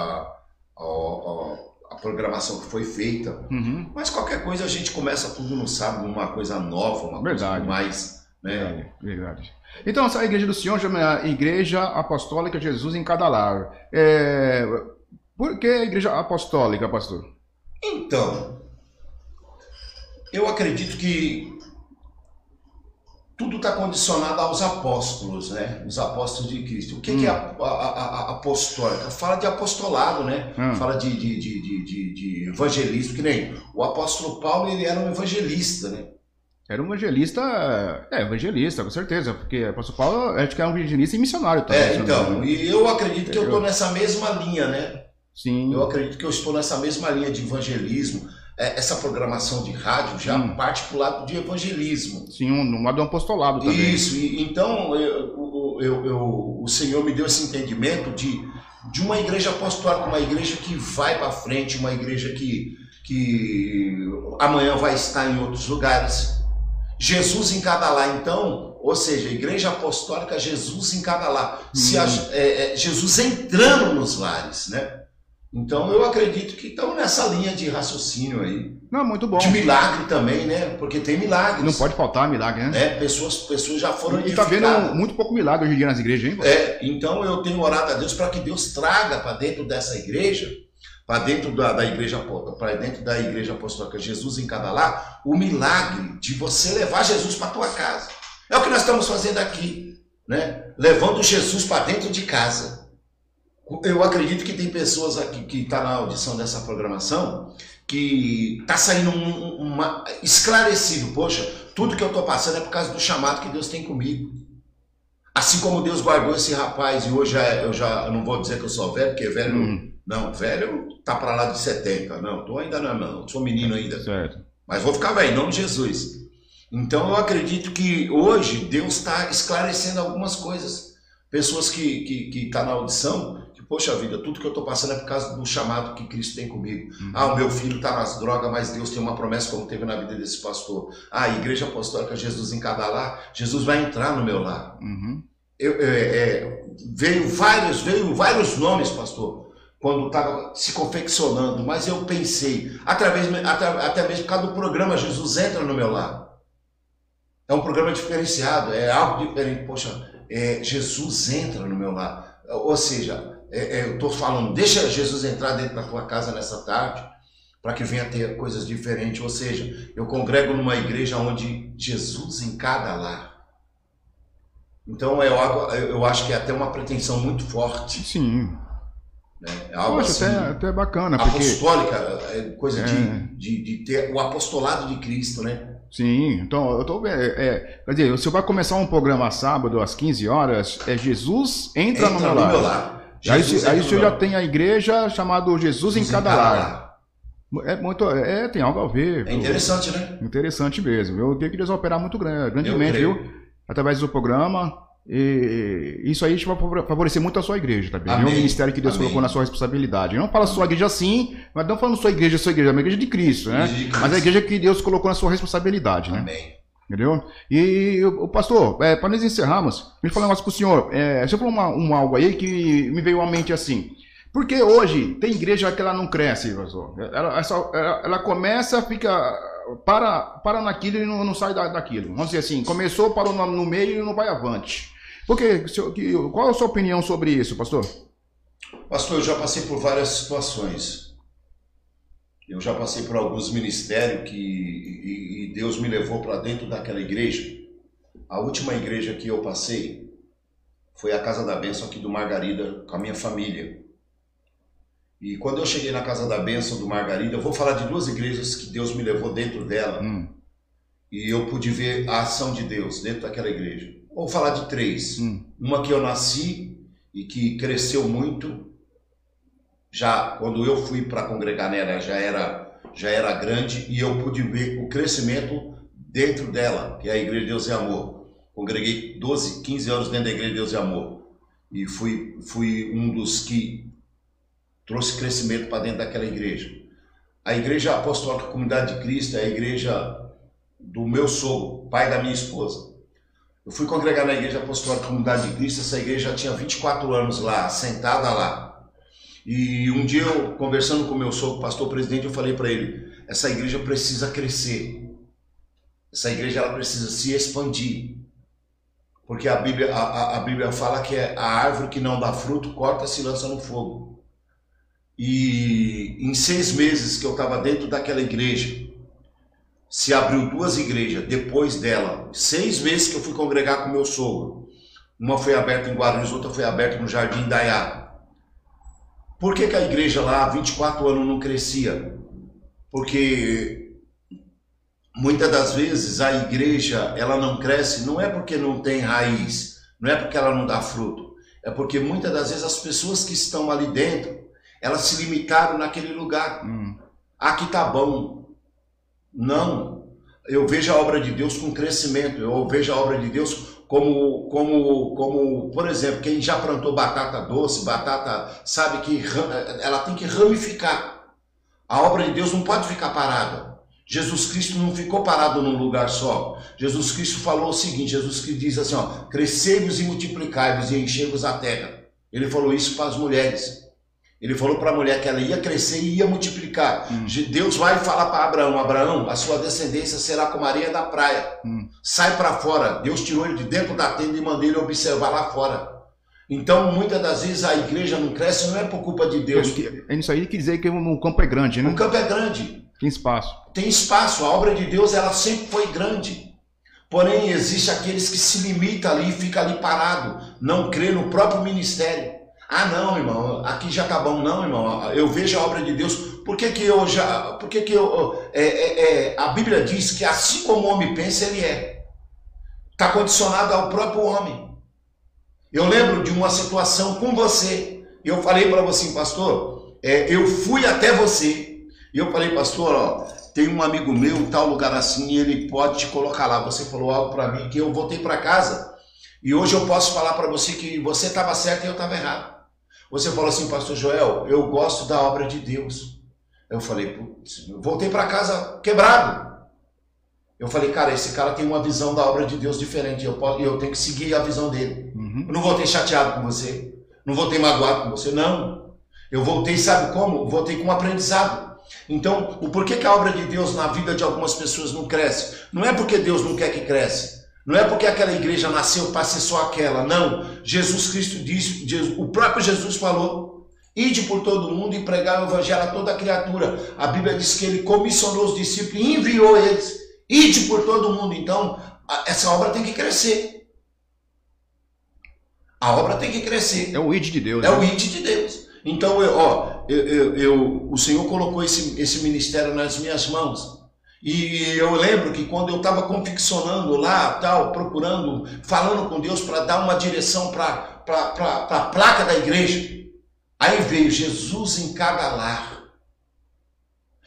a, a, a programação que foi feita. Uhum. Mas qualquer coisa a gente começa tudo no sábado, uma coisa nova, uma Verdade. coisa mais. Né? Verdade, verdade. Então, essa igreja do Senhor chama Igreja Apostólica Jesus em Cada Lar. É, Por que a igreja apostólica, pastor? Então, eu acredito que tudo está condicionado aos apóstolos, né? Os apóstolos de Cristo. O que, que é a, a- a- a- apostólica? Fala de apostolado, né? Hum. Fala de, de, de, de, evangelismo, que nem o apóstolo Paulo, ele era um evangelista, né? Era um evangelista, é, evangelista, com certeza, porque o apóstolo Paulo, acho que é um evangelista e missionário também. É, então, e eu acredito que eu estou nessa mesma linha, né? Sim, Eu acredito que eu estou nessa mesma linha de evangelismo. É, Essa programação de rádio já Hum. parte para o lado de evangelismo. sim, um, um lado do apostolado também. Isso, e, então eu, eu- eu- o Senhor me deu esse entendimento de, de uma igreja apostólica, uma igreja que vai para frente, uma igreja que, que amanhã vai estar em outros lugares. Jesus em cada lá, então, ou seja, igreja apostólica, Jesus em cada lá. Se a- é, é, Jesus entrando nos lares, né? Então eu acredito que estamos nessa linha de raciocínio aí. Não, muito bom. De milagre também, né? Porque tem milagres. Não pode faltar milagre, né? né? Pessoas, pessoas já foram E tá vendo muito pouco milagre hoje em dia nas igrejas, hein? É, então eu tenho orado a Deus para que Deus traga para dentro dessa igreja para dentro da, da igreja para dentro da igreja apostólica Jesus em cada lar, o milagre de você levar Jesus para tua casa. É o que nós estamos fazendo aqui, né? Levando Jesus para dentro de casa. Eu acredito que tem pessoas aqui que está na audição dessa programação que está saindo um, uma, esclarecido. Poxa, tudo que eu estou passando é por causa do chamado que Deus tem comigo. Assim como Deus guardou esse rapaz e hoje eu já eu não vou dizer que eu sou velho, porque velho, Hum. não, velho tá para lá de 70. Não, tô ainda não, não, sou menino ainda. Certo. Mas vou ficar velho, em nome de Jesus. Então eu acredito que hoje Deus está esclarecendo algumas coisas. Pessoas que estão que, que tá na audição, poxa vida, tudo que eu estou passando é por causa do chamado que Cristo tem comigo. Ah, o meu filho está nas drogas, mas Deus tem uma promessa como teve na vida desse pastor. Ah, a igreja apostólica Jesus em cada lar, Jesus vai entrar no meu lar. Uhum. Eu- é, é, veio vários, veio vários nomes, pastor, quando estava se confeccionando, mas eu pensei, através, atra- até mesmo por causa do programa Jesus entra no meu lar. É um programa diferenciado, é algo diferente. Poxa, é, Jesus entra no meu lar. Ou seja, é, é, eu estou falando, deixa Jesus entrar dentro da tua casa nessa tarde, para que venha ter coisas diferentes. Ou seja, eu congrego numa igreja onde Jesus em cada lar. Então é algo, eu acho que é até uma pretensão muito forte. Sim. Né? É algo Poxa, assim, até, até bacana, porque. apostólica, é coisa É. De, de, de ter o apostolado de Cristo, né? Sim, então eu tô vendo. É, quer dizer, você vai começar um programa sábado às 15 horas, é Jesus entra, no meu lar. Aí, você- aí você no já tem a igreja chamado Jesus em Jesus cada lar. É muito, é, tem algo a ver. É interessante, né? Interessante mesmo. Eu tenho que Deus vai operar muito grande, grandemente, viu? Através do programa. E isso aí vai favorecer muito a sua igreja também. É Amém. um ministério que Deus Amém. colocou na sua responsabilidade. Não fala sua igreja assim, mas não falando sua igreja, sua igreja, é uma igreja de Cristo, né? De Cristo. Mas a igreja que Deus colocou na sua responsabilidade, né? Amém. Entendeu? E o o pastor, é, para nós encerrarmos, me falar um negócio pro senhor. É, você falou uma, um algo aí que me veio à mente assim. Porque hoje tem igreja que ela não cresce, pastor. Ela, ela, ela começa, fica. Para, para naquilo e não, não sai da- daquilo. Vamos dizer assim, começou, parou no, no meio e não vai avante. Porque, senhor, que- qual a sua opinião sobre isso, pastor? Pastor, eu já passei por várias situações. Eu já passei por alguns ministérios que e, e Deus me levou para dentro daquela igreja. A última igreja que eu passei foi a Casa da Bênção aqui do Margarida com a minha família. E quando eu cheguei na Casa da Bênção do Margarida, eu vou falar de duas igrejas que Deus me levou dentro dela Hum, e eu pude ver a ação de Deus dentro daquela igreja. Vou falar de três. hum, Uma que eu nasci e que cresceu muito. Já quando eu fui para congregar nela, já era já era grande e eu pude ver o crescimento dentro dela, que é a Igreja de Deus e Amor. Congreguei 12, 15 anos dentro da Igreja de Deus e Amor. E fui fui um dos que trouxe crescimento para dentro daquela igreja. A Igreja Apostólica Comunidade de Cristo é a igreja do meu sogro, pai da minha esposa. Eu fui congregar na Igreja Apostólica Comunidade de Cristo, essa igreja já tinha 24 anos lá, sentada lá. E um dia eu, conversando com meu sogro, pastor presidente, eu falei para ele, essa igreja precisa crescer. Essa igreja ela precisa se expandir. Porque a Bíblia, a, a- Bíblia fala que é a árvore que não dá fruto, corta-se e lança no fogo. E em seis meses que eu estava dentro daquela igreja, se abriu duas igrejas depois dela. Seis meses que eu fui congregar com meu sogro. Uma foi aberta em Guarulhos, outra foi aberta no Jardim Dayá. Por que, que a igreja lá há 24 anos não crescia? Porque muitas das vezes a igreja ela não cresce, não é porque não tem raiz, não é porque ela não dá fruto, é porque muitas das vezes as pessoas que estão ali dentro, elas se limitaram naquele lugar. hum. Aqui tá bom. Não. Eu vejo a obra de Deus com crescimento. Eu vejo a obra de Deus como, como, como, por exemplo, quem já plantou batata doce, batata, sabe que ela tem que ramificar. A obra de Deus não pode ficar parada. Jesus Cristo não ficou parado num lugar só. Jesus Cristo falou o seguinte: Jesus Cristo diz assim, ó, crescei-vos e multiplicai-vos e enchei-vos a terra. Ele falou isso para as mulheres. Ele falou para a mulher que ela ia crescer e ia multiplicar. Hum. Deus vai falar para Abraão: Abraão, a sua descendência será como a areia da praia. Hum. Sai para fora. Deus tirou ele de dentro da tenda e mandou ele observar lá fora. Então, muitas das vezes a igreja não cresce, não é por culpa de Deus. É isso aí quer dizer que o campo é grande, né? O campo é grande, Tem espaço. tem espaço, a obra de Deus ela sempre foi grande. Porém, existe aqueles que se limitam ali e fica ali parado, não crê no próprio ministério. Ah, não, irmão, aqui já tá bom, não, irmão. Eu vejo a obra de Deus. Por que, que eu já. Por que, que eu. é, é, é, a Bíblia diz que assim como o homem pensa, ele é. Está condicionado ao próprio homem. Eu lembro de uma situação com você. Eu falei para você, pastor, é, eu fui até você. E eu falei, pastor, ó, tem um amigo meu, em tal lugar assim, ele pode te colocar lá. Você falou algo para mim que eu voltei para casa. E hoje eu posso falar para você que você estava certo e eu estava errado. Você falou assim, pastor Joel, eu gosto da obra de Deus. Eu falei, putz, eu voltei para casa quebrado. Eu falei, cara, esse cara tem uma visão da obra de Deus diferente. Eu, po- eu tenho que seguir a visão dele. Uhum. Eu não voltei chateado com você. Não voltei magoado com você, não. Eu voltei, sabe como? Voltei com um aprendizado. Então, o porquê que a obra de Deus na vida de algumas pessoas não cresce? Não é porque Deus não quer que cresce. Não é porque aquela igreja nasceu para ser só aquela. Não. Jesus Cristo disse, Jesus- o próprio Jesus falou: ide por todo mundo e pregar o evangelho a toda criatura. A Bíblia diz que ele comissionou os discípulos e enviou eles. Ide por todo mundo. Então, essa obra tem que crescer. A obra tem que crescer. É o id de Deus. É o né? id de Deus. Então, eu, ó, eu, eu, eu- o Senhor colocou esse, esse ministério nas minhas mãos. E eu lembro que quando eu estava confeccionando lá, tal, procurando, falando com Deus para dar uma direção para a placa da igreja, aí veio Jesus em cada lar.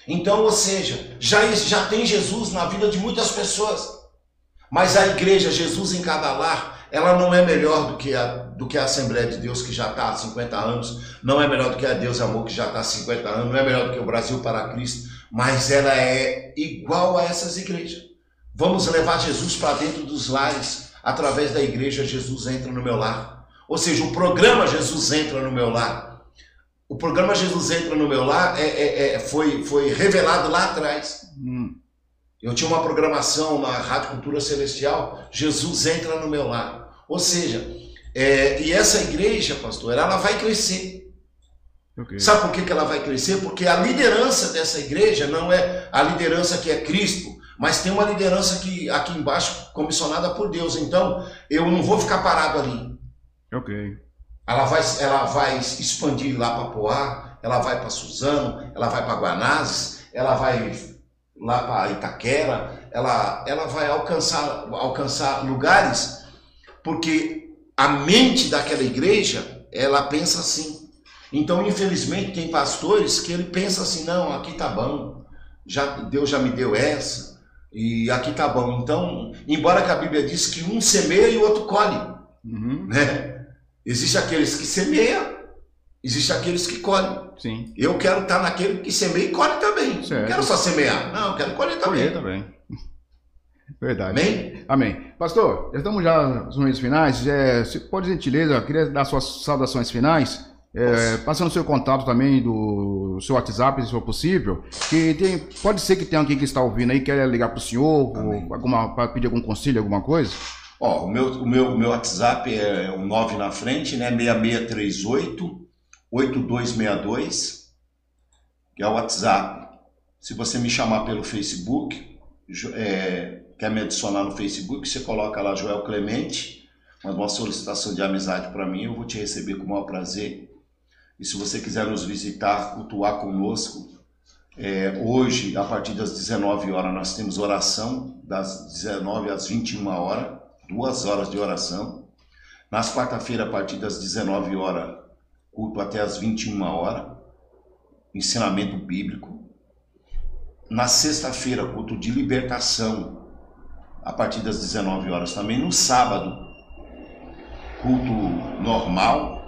Então, ou seja, já, já tem Jesus na vida de muitas pessoas. Mas a igreja, Jesus em cada lar, ela não é melhor do que a, do que a Assembleia de Deus que já está há 50 anos, não é melhor do que a Deus Amor que já está há 50 anos, não é melhor do que o Brasil para Cristo, mas ela é igual a essas igrejas. Vamos levar Jesus para dentro dos lares, através da igreja, Jesus entra no meu lar. Ou seja, o programa Jesus entra no meu lar. O programa Jesus entra no meu lar é, é- é- foi, foi revelado lá atrás. Hum. Eu tinha uma programação na Rádio Cultura Celestial, Jesus entra no meu lar. Ou seja, é, e essa igreja, pastor, ela vai crescer. Ok. Sabe por que, que ela vai crescer? Porque a liderança dessa igreja não é a liderança que é Cristo, mas tem uma liderança que aqui embaixo comissionada por Deus. Então, eu não vou ficar parado ali. Ok. Ela vai, ela vai expandir lá para Poá, ela vai para Suzano, ela vai para Guanazes, ela vai lá para Itaquera, ela, ela vai alcançar, alcançar lugares, porque a mente daquela igreja, ela pensa assim. Então, infelizmente, tem pastores que ele pensa assim, não, aqui tá bom, já, Deus já me deu essa, e aqui tá bom. Então, embora que a Bíblia diz que um semeia e o outro colhe Uhum. né? Existe aqueles que semeiam, existe aqueles que colhem. Sim. Eu quero estar naquele que semeia e colhe também. Não quero só semear, não, quero colher também. Colher também. [laughs] Verdade. Amém? Amém. Pastor, já estamos já nos momentos finais. É, se por gentileza, eu queria dar suas saudações finais. É, passando o seu contato também do seu WhatsApp, se for possível. Que tem, pode ser que tenha alguém que está ouvindo aí, quer ligar para o senhor, para pedir algum conselho, alguma coisa. Ó, o meu, o meu, o meu WhatsApp é o 9 na frente, né? 6638 8262, que é o WhatsApp. Se você me chamar pelo Facebook, é, quer me adicionar no Facebook, você coloca lá Joel Clemente, manda uma solicitação de amizade para mim, eu vou te receber com o maior prazer. E se você quiser nos visitar, cultuar conosco, é, hoje, a partir das 19 horas, nós temos oração, das 19 às 21 horas, duas horas de oração. Nas quarta-feiras, a partir das 19 horas, culto até às 21 horas, ensinamento bíblico. Na sexta-feira, culto de libertação, a partir das 19 horas também. No sábado, culto normal,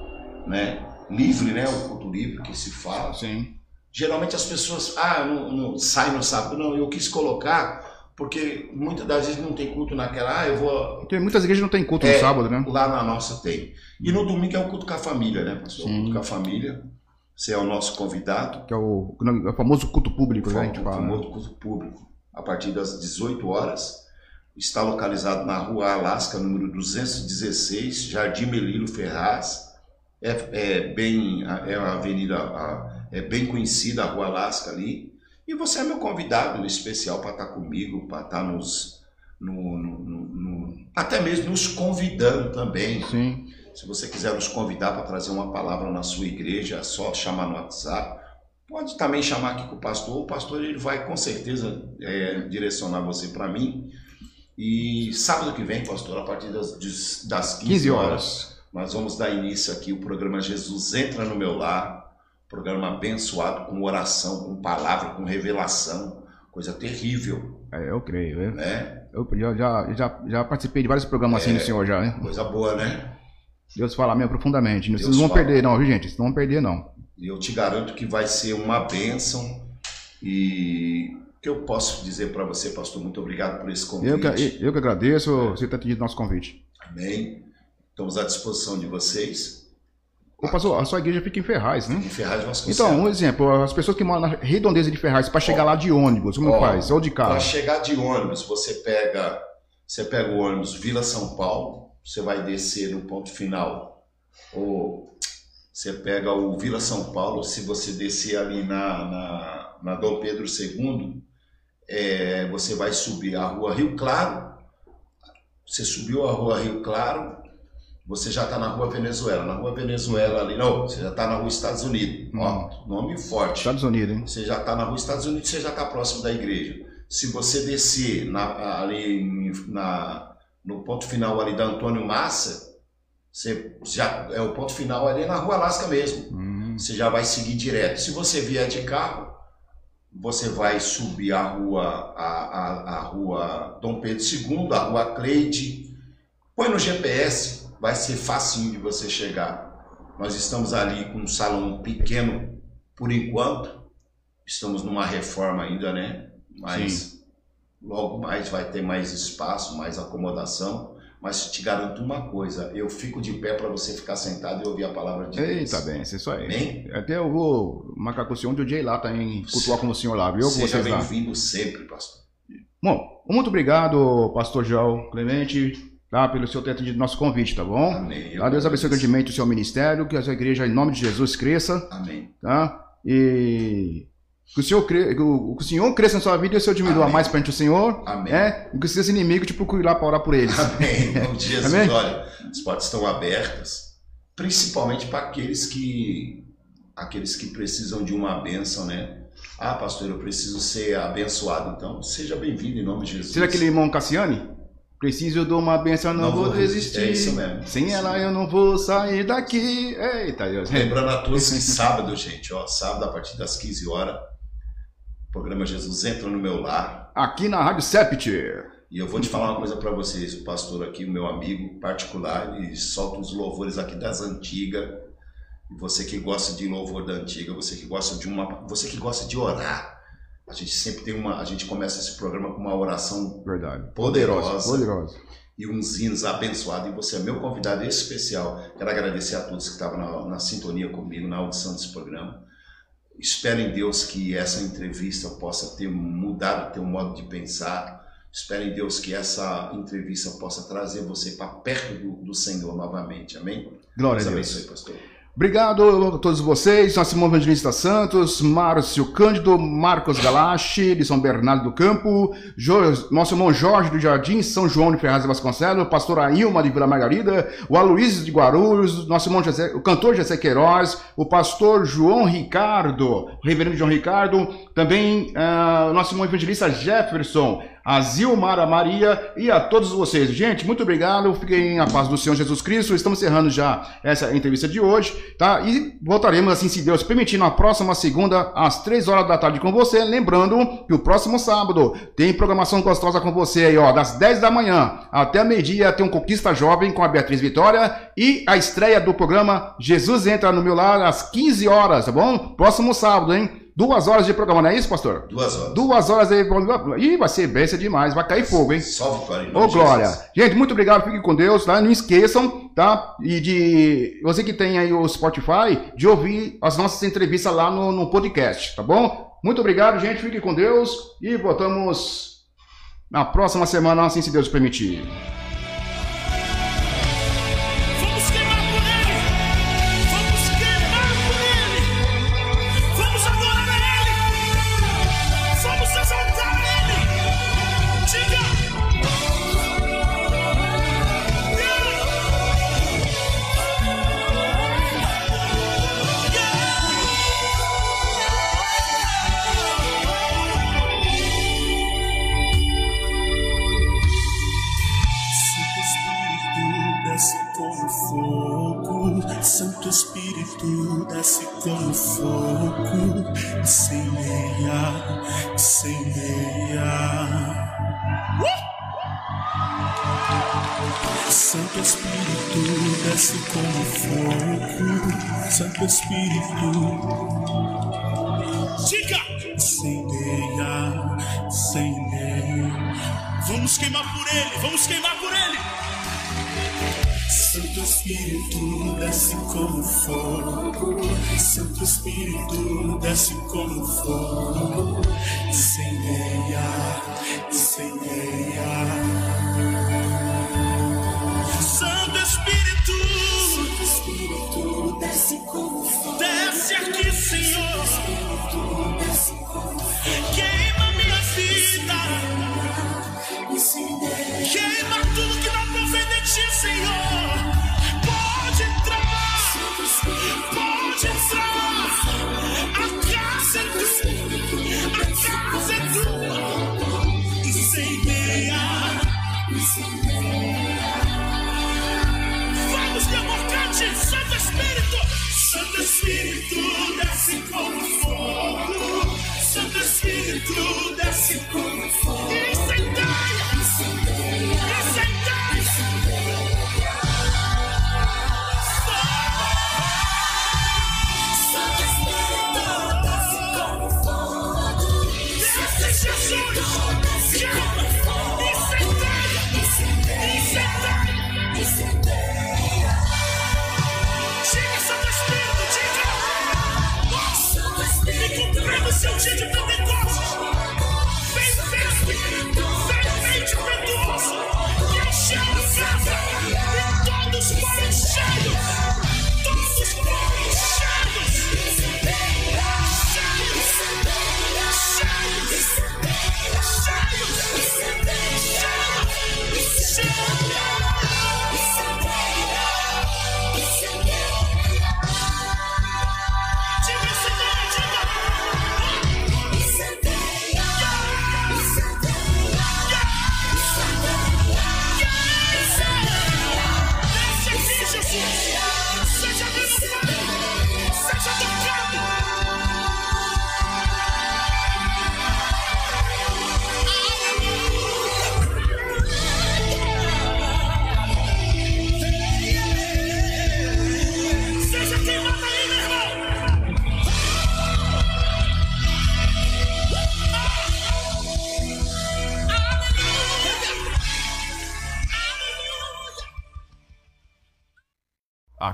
né? Livre, né? O culto livre que se fala. Sim. Geralmente as pessoas, ah, não, não sai no sábado. Não, eu quis colocar porque muitas das vezes não tem culto naquela, ah, eu vou Porque muitas igrejas não tem culto É. no sábado, né? Lá na nossa tem. E no domingo é o culto com a família, né, pastor? O Sim. culto com a família. Você é o nosso convidado. Que é o, o famoso culto público, né? O fala. famoso culto público. A partir das 18 horas. está localizado na Rua Alasca, número 216, Jardim Melilo Ferraz. É, é bem, é uma avenida, a- é bem conhecida a Rua Alasca ali. E você é meu convidado especial para estar comigo, para estar nos, no, no- no- no- até mesmo nos convidando também. Sim. Se você quiser nos convidar para trazer uma palavra na sua igreja, é só chamar no WhatsApp. Pode também chamar aqui com o pastor. O pastor ele vai com certeza é, direcionar você para mim. E sábado que vem, pastor, a partir das, das 15, 15 horas, horas. Nós vamos dar início aqui o programa Jesus Entra no Meu Lar. Programa abençoado com oração, com palavra, com revelação. Coisa terrível, É, eu creio. Eu, né? eu já, já, já, participei de vários programas assim do senhor já, né? Coisa boa, né? Deus fala mesmo profundamente. Vocês Deus não vão fala. perder, não, viu, gente? Vocês não vão perder, não. E eu te garanto que vai ser uma bênção. E o que eu posso dizer para você, pastor, muito obrigado por esse Eu convite. que, eu que agradeço você ter atendido nosso convite. Amém. Estamos à disposição de vocês. Ô, pastor, a sua igreja fica em Ferraz, né? Em Ferraz Vasconcelos. Então, um exemplo, as pessoas que moram na redondeza de Ferraz, para chegar lá de ônibus, como Ó, faz? Ou de Para carro? chegar de ônibus, você pega, você pega o ônibus Vila São Paulo, você vai descer no ponto final. Ou você pega o Vila São Paulo, se você descer ali na, na, na Dom Pedro II, é, você vai subir a rua Rio Claro. Você subiu a rua Rio Claro, você já está na rua Venezuela. Na rua Venezuela ali, não, você já está na rua Estados Unidos. Ó, nome forte. Estados Unidos, hein? Você já está na rua Estados Unidos, você já está próximo da igreja. Se você descer na- ali na- no ponto final ali da Antônio Massa, você já é o ponto final ali na rua Alasca mesmo. Hum, Você já vai seguir direto. Se você vier de carro, você vai subir a rua a, a, a rua Dom Pedro II, a rua Cleide. Põe no GPS, vai ser facinho de você chegar. Nós estamos ali com um salão pequeno por enquanto. Estamos numa reforma ainda, né? Mas logo mais vai ter mais espaço, mais acomodação. Mas te garanto uma coisa, eu fico de pé para você ficar sentado e ouvir a palavra de Deus. Eita, bem, é isso aí. Amém? Até eu vou marcar com o senhor o ir lá também, cultuar com o senhor lá, viu? Seja bem-vindo sempre, pastor. Bom, muito obrigado, pastor João Clemente, tá, pelo seu ter atendido nosso convite, tá bom? Amém. Tá, Deus abençoe grandemente o seu ministério, que a sua igreja, em nome de Jesus, cresça, Amém. tá? E que o senhor, cre... que o senhor cresça na sua vida e o senhor diminua Amém. mais perante o Senhor, Amém. é? E que os seus inimigos te procurem lá para orar por eles. Amém. Em nome de [laughs] Jesus, Amém? olha, as portas estão abertas, principalmente para aqueles que aqueles que precisam de uma bênção, né? Ah, pastor, eu preciso ser abençoado. Então, seja bem-vindo em nome de Jesus. Seja aquele irmão Cassiane? Preciso de uma bênção, não, Não vou vou desistir. É isso mesmo. Sem Isso ela mesmo. eu não vou sair daqui. Eita, Deus. Lembrando a todos que [laughs] sábado, gente, ó, sábado a partir das 15 horas, o programa Jesus entra no meu lar. Aqui na Rádio Sept. E eu vou te falar uma coisa para vocês, o pastor aqui, o meu amigo particular, ele solta os louvores aqui das antigas. Você que gosta de louvor da antiga, você que gosta de uma, você que gosta de orar. A gente sempre tem uma, a gente começa esse programa com uma oração Verdade. poderosa, Poderosa. e uns hinos abençoados. E você é meu convidado especial. Quero agradecer a todos que estavam na, na sintonia comigo na audição desse programa. Espero em Deus que essa entrevista possa ter mudado o teu modo de pensar. Espero em Deus que essa entrevista possa trazer você para perto do, do Senhor novamente. Amém? Glória Deus a Deus. abençoe, pastor. Obrigado a todos vocês, nós Simão Evangelista Santos, Márcio Cândido, Marcos Galache, de São Bernardo do Campo, Jo- nosso irmão Jorge do Jardim, São João de Ferraz de Vasconcelos, pastor Ailma de Vila Margarida, o Aloysio de Guarulhos, nosso irmão José, o cantor José Queiroz, o pastor João Ricardo, o reverendo João Ricardo, também o nosso irmão evangelista Jefferson, a Zilmara Maria e a todos vocês. Gente, muito obrigado. Fiquem em paz do Senhor Jesus Cristo. Estamos encerrando já essa entrevista de hoje, tá? E voltaremos, assim, se Deus permitir, na próxima segunda, às três horas da tarde com você. Lembrando que o próximo sábado tem programação gostosa com você aí, ó, das 10 da manhã até meio-dia tem um Conquista Jovem com a Beatriz Vitória e a estreia do programa Jesus Entra no Meu Lar às 15 horas, tá bom? Próximo sábado, hein? Duas horas de programa, não é isso, pastor? Duas horas. Duas horas aí. Ih, vai ser bênção demais, vai cair fogo, hein? Vitória em Ô, Glória. Jesus. Gente, muito obrigado, fiquem com Deus, tá? Não esqueçam, tá? E de você que tem aí o Spotify, de ouvir as nossas entrevistas lá no, no podcast, tá bom? Muito obrigado, gente, fiquem com Deus e voltamos na próxima semana, assim se Deus permitir. Santo Espírito Diga! Incendeia, incendeia. Vamos queimar por ele, vamos queimar por ele. Santo Espírito desce como fogo, Santo Espírito desce como fogo, incendeia, incendeia. Desce Espírito desce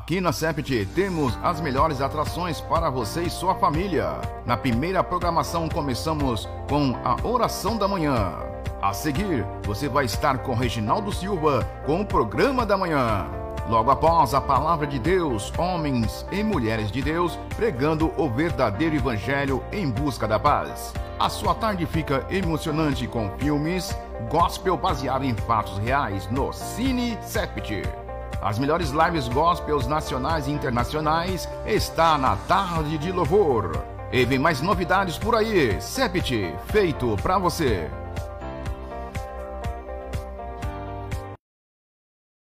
Aqui na Sept temos as melhores atrações para você e sua família. Na primeira programação começamos com a oração da manhã. A seguir, você vai estar com Reginaldo Silva com o programa da manhã. Logo após a palavra de Deus, homens e mulheres de Deus pregando o verdadeiro evangelho em busca da paz. A sua tarde fica emocionante com filmes gospel baseado em fatos reais no Cine Sept. As melhores lives gospels nacionais e internacionais está na Tarde de Louvor. E vem mais novidades por aí. Sept, feito pra você.